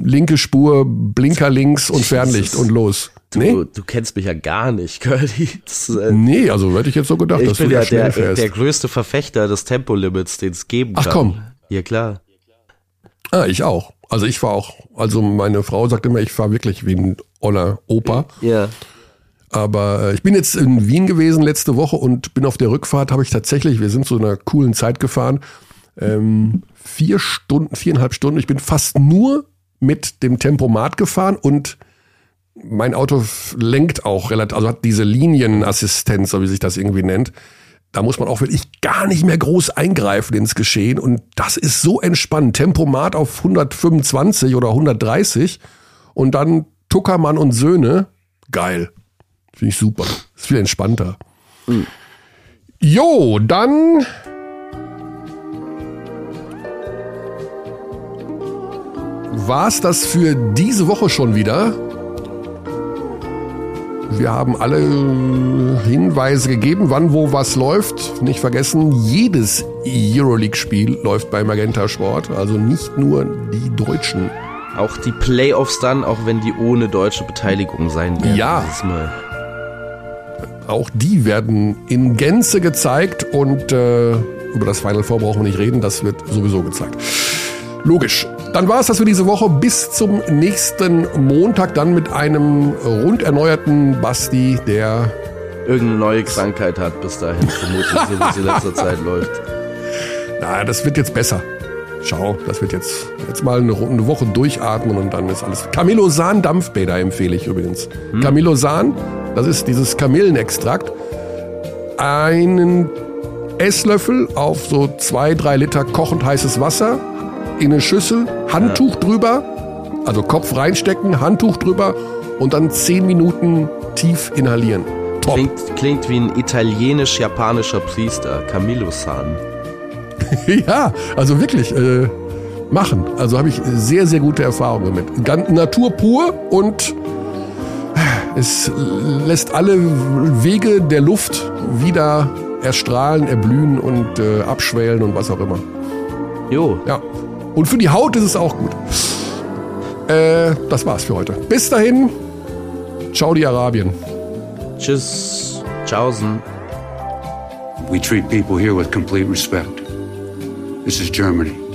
linke Spur, Blinker links und Fernlicht und los. Du, nee? du kennst mich ja gar nicht, *laughs* Curly. Das, äh, nee, also hätte ich jetzt so gedacht, dass du ja der, fährst. der größte Verfechter des Tempolimits, den es geben kann. Ach komm. Ja, klar. Ah, ich auch. Also ich war auch, also meine Frau sagt immer, ich fahre wirklich wie ein oller Opa. Ja. Aber äh, ich bin jetzt in Wien gewesen letzte Woche und bin auf der Rückfahrt, habe ich tatsächlich, wir sind zu einer coolen Zeit gefahren, ähm, vier Stunden, viereinhalb Stunden. Ich bin fast nur mit dem Tempomat gefahren und mein Auto lenkt auch relativ, also hat diese Linienassistenz, so wie sich das irgendwie nennt. Da muss man auch wirklich gar nicht mehr groß eingreifen ins Geschehen und das ist so entspannt. Tempomat auf 125 oder 130 und dann Tuckermann und Söhne. Geil. Finde ich super. Ist viel entspannter. Mhm. Jo, dann war's das für diese Woche schon wieder. Wir haben alle Hinweise gegeben, wann wo was läuft. Nicht vergessen, jedes Euroleague-Spiel läuft bei Magenta Sport, also nicht nur die Deutschen. Auch die Playoffs dann, auch wenn die ohne deutsche Beteiligung sein werden. Ja. Auch die werden in Gänze gezeigt und äh, über das Final Four brauchen wir nicht reden, das wird sowieso gezeigt. Logisch. Dann war es das für diese Woche. Bis zum nächsten Montag dann mit einem rund erneuerten Basti, der irgendeine neue Krankheit hat bis dahin, vermutlich, so wie es in letzter Zeit läuft. *laughs* Na, das wird jetzt besser. Schau, das wird jetzt, jetzt mal eine, eine Woche durchatmen und dann ist alles. Camillosan Dampfbäder empfehle ich übrigens. Hm. Camillosan, das ist dieses Kamillenextrakt. Einen Esslöffel auf so zwei, drei Liter kochend heißes Wasser in eine Schüssel, Handtuch ja. drüber, also Kopf reinstecken, Handtuch drüber und dann zehn Minuten tief inhalieren. Top. Klingt, klingt wie ein italienisch-japanischer Priester, Camillo San. *laughs* ja, also wirklich, äh, machen. Also habe ich sehr, sehr gute Erfahrungen damit. Ganz Natur pur und es lässt alle Wege der Luft wieder erstrahlen, erblühen und äh, abschwellen und was auch immer. Jo. Ja. Und für die Haut ist es auch gut. Äh, das war's für heute. Bis dahin. Ciao, die Arabien. Tschüss. Tschaußen. We treat people here with complete respect. This is Germany.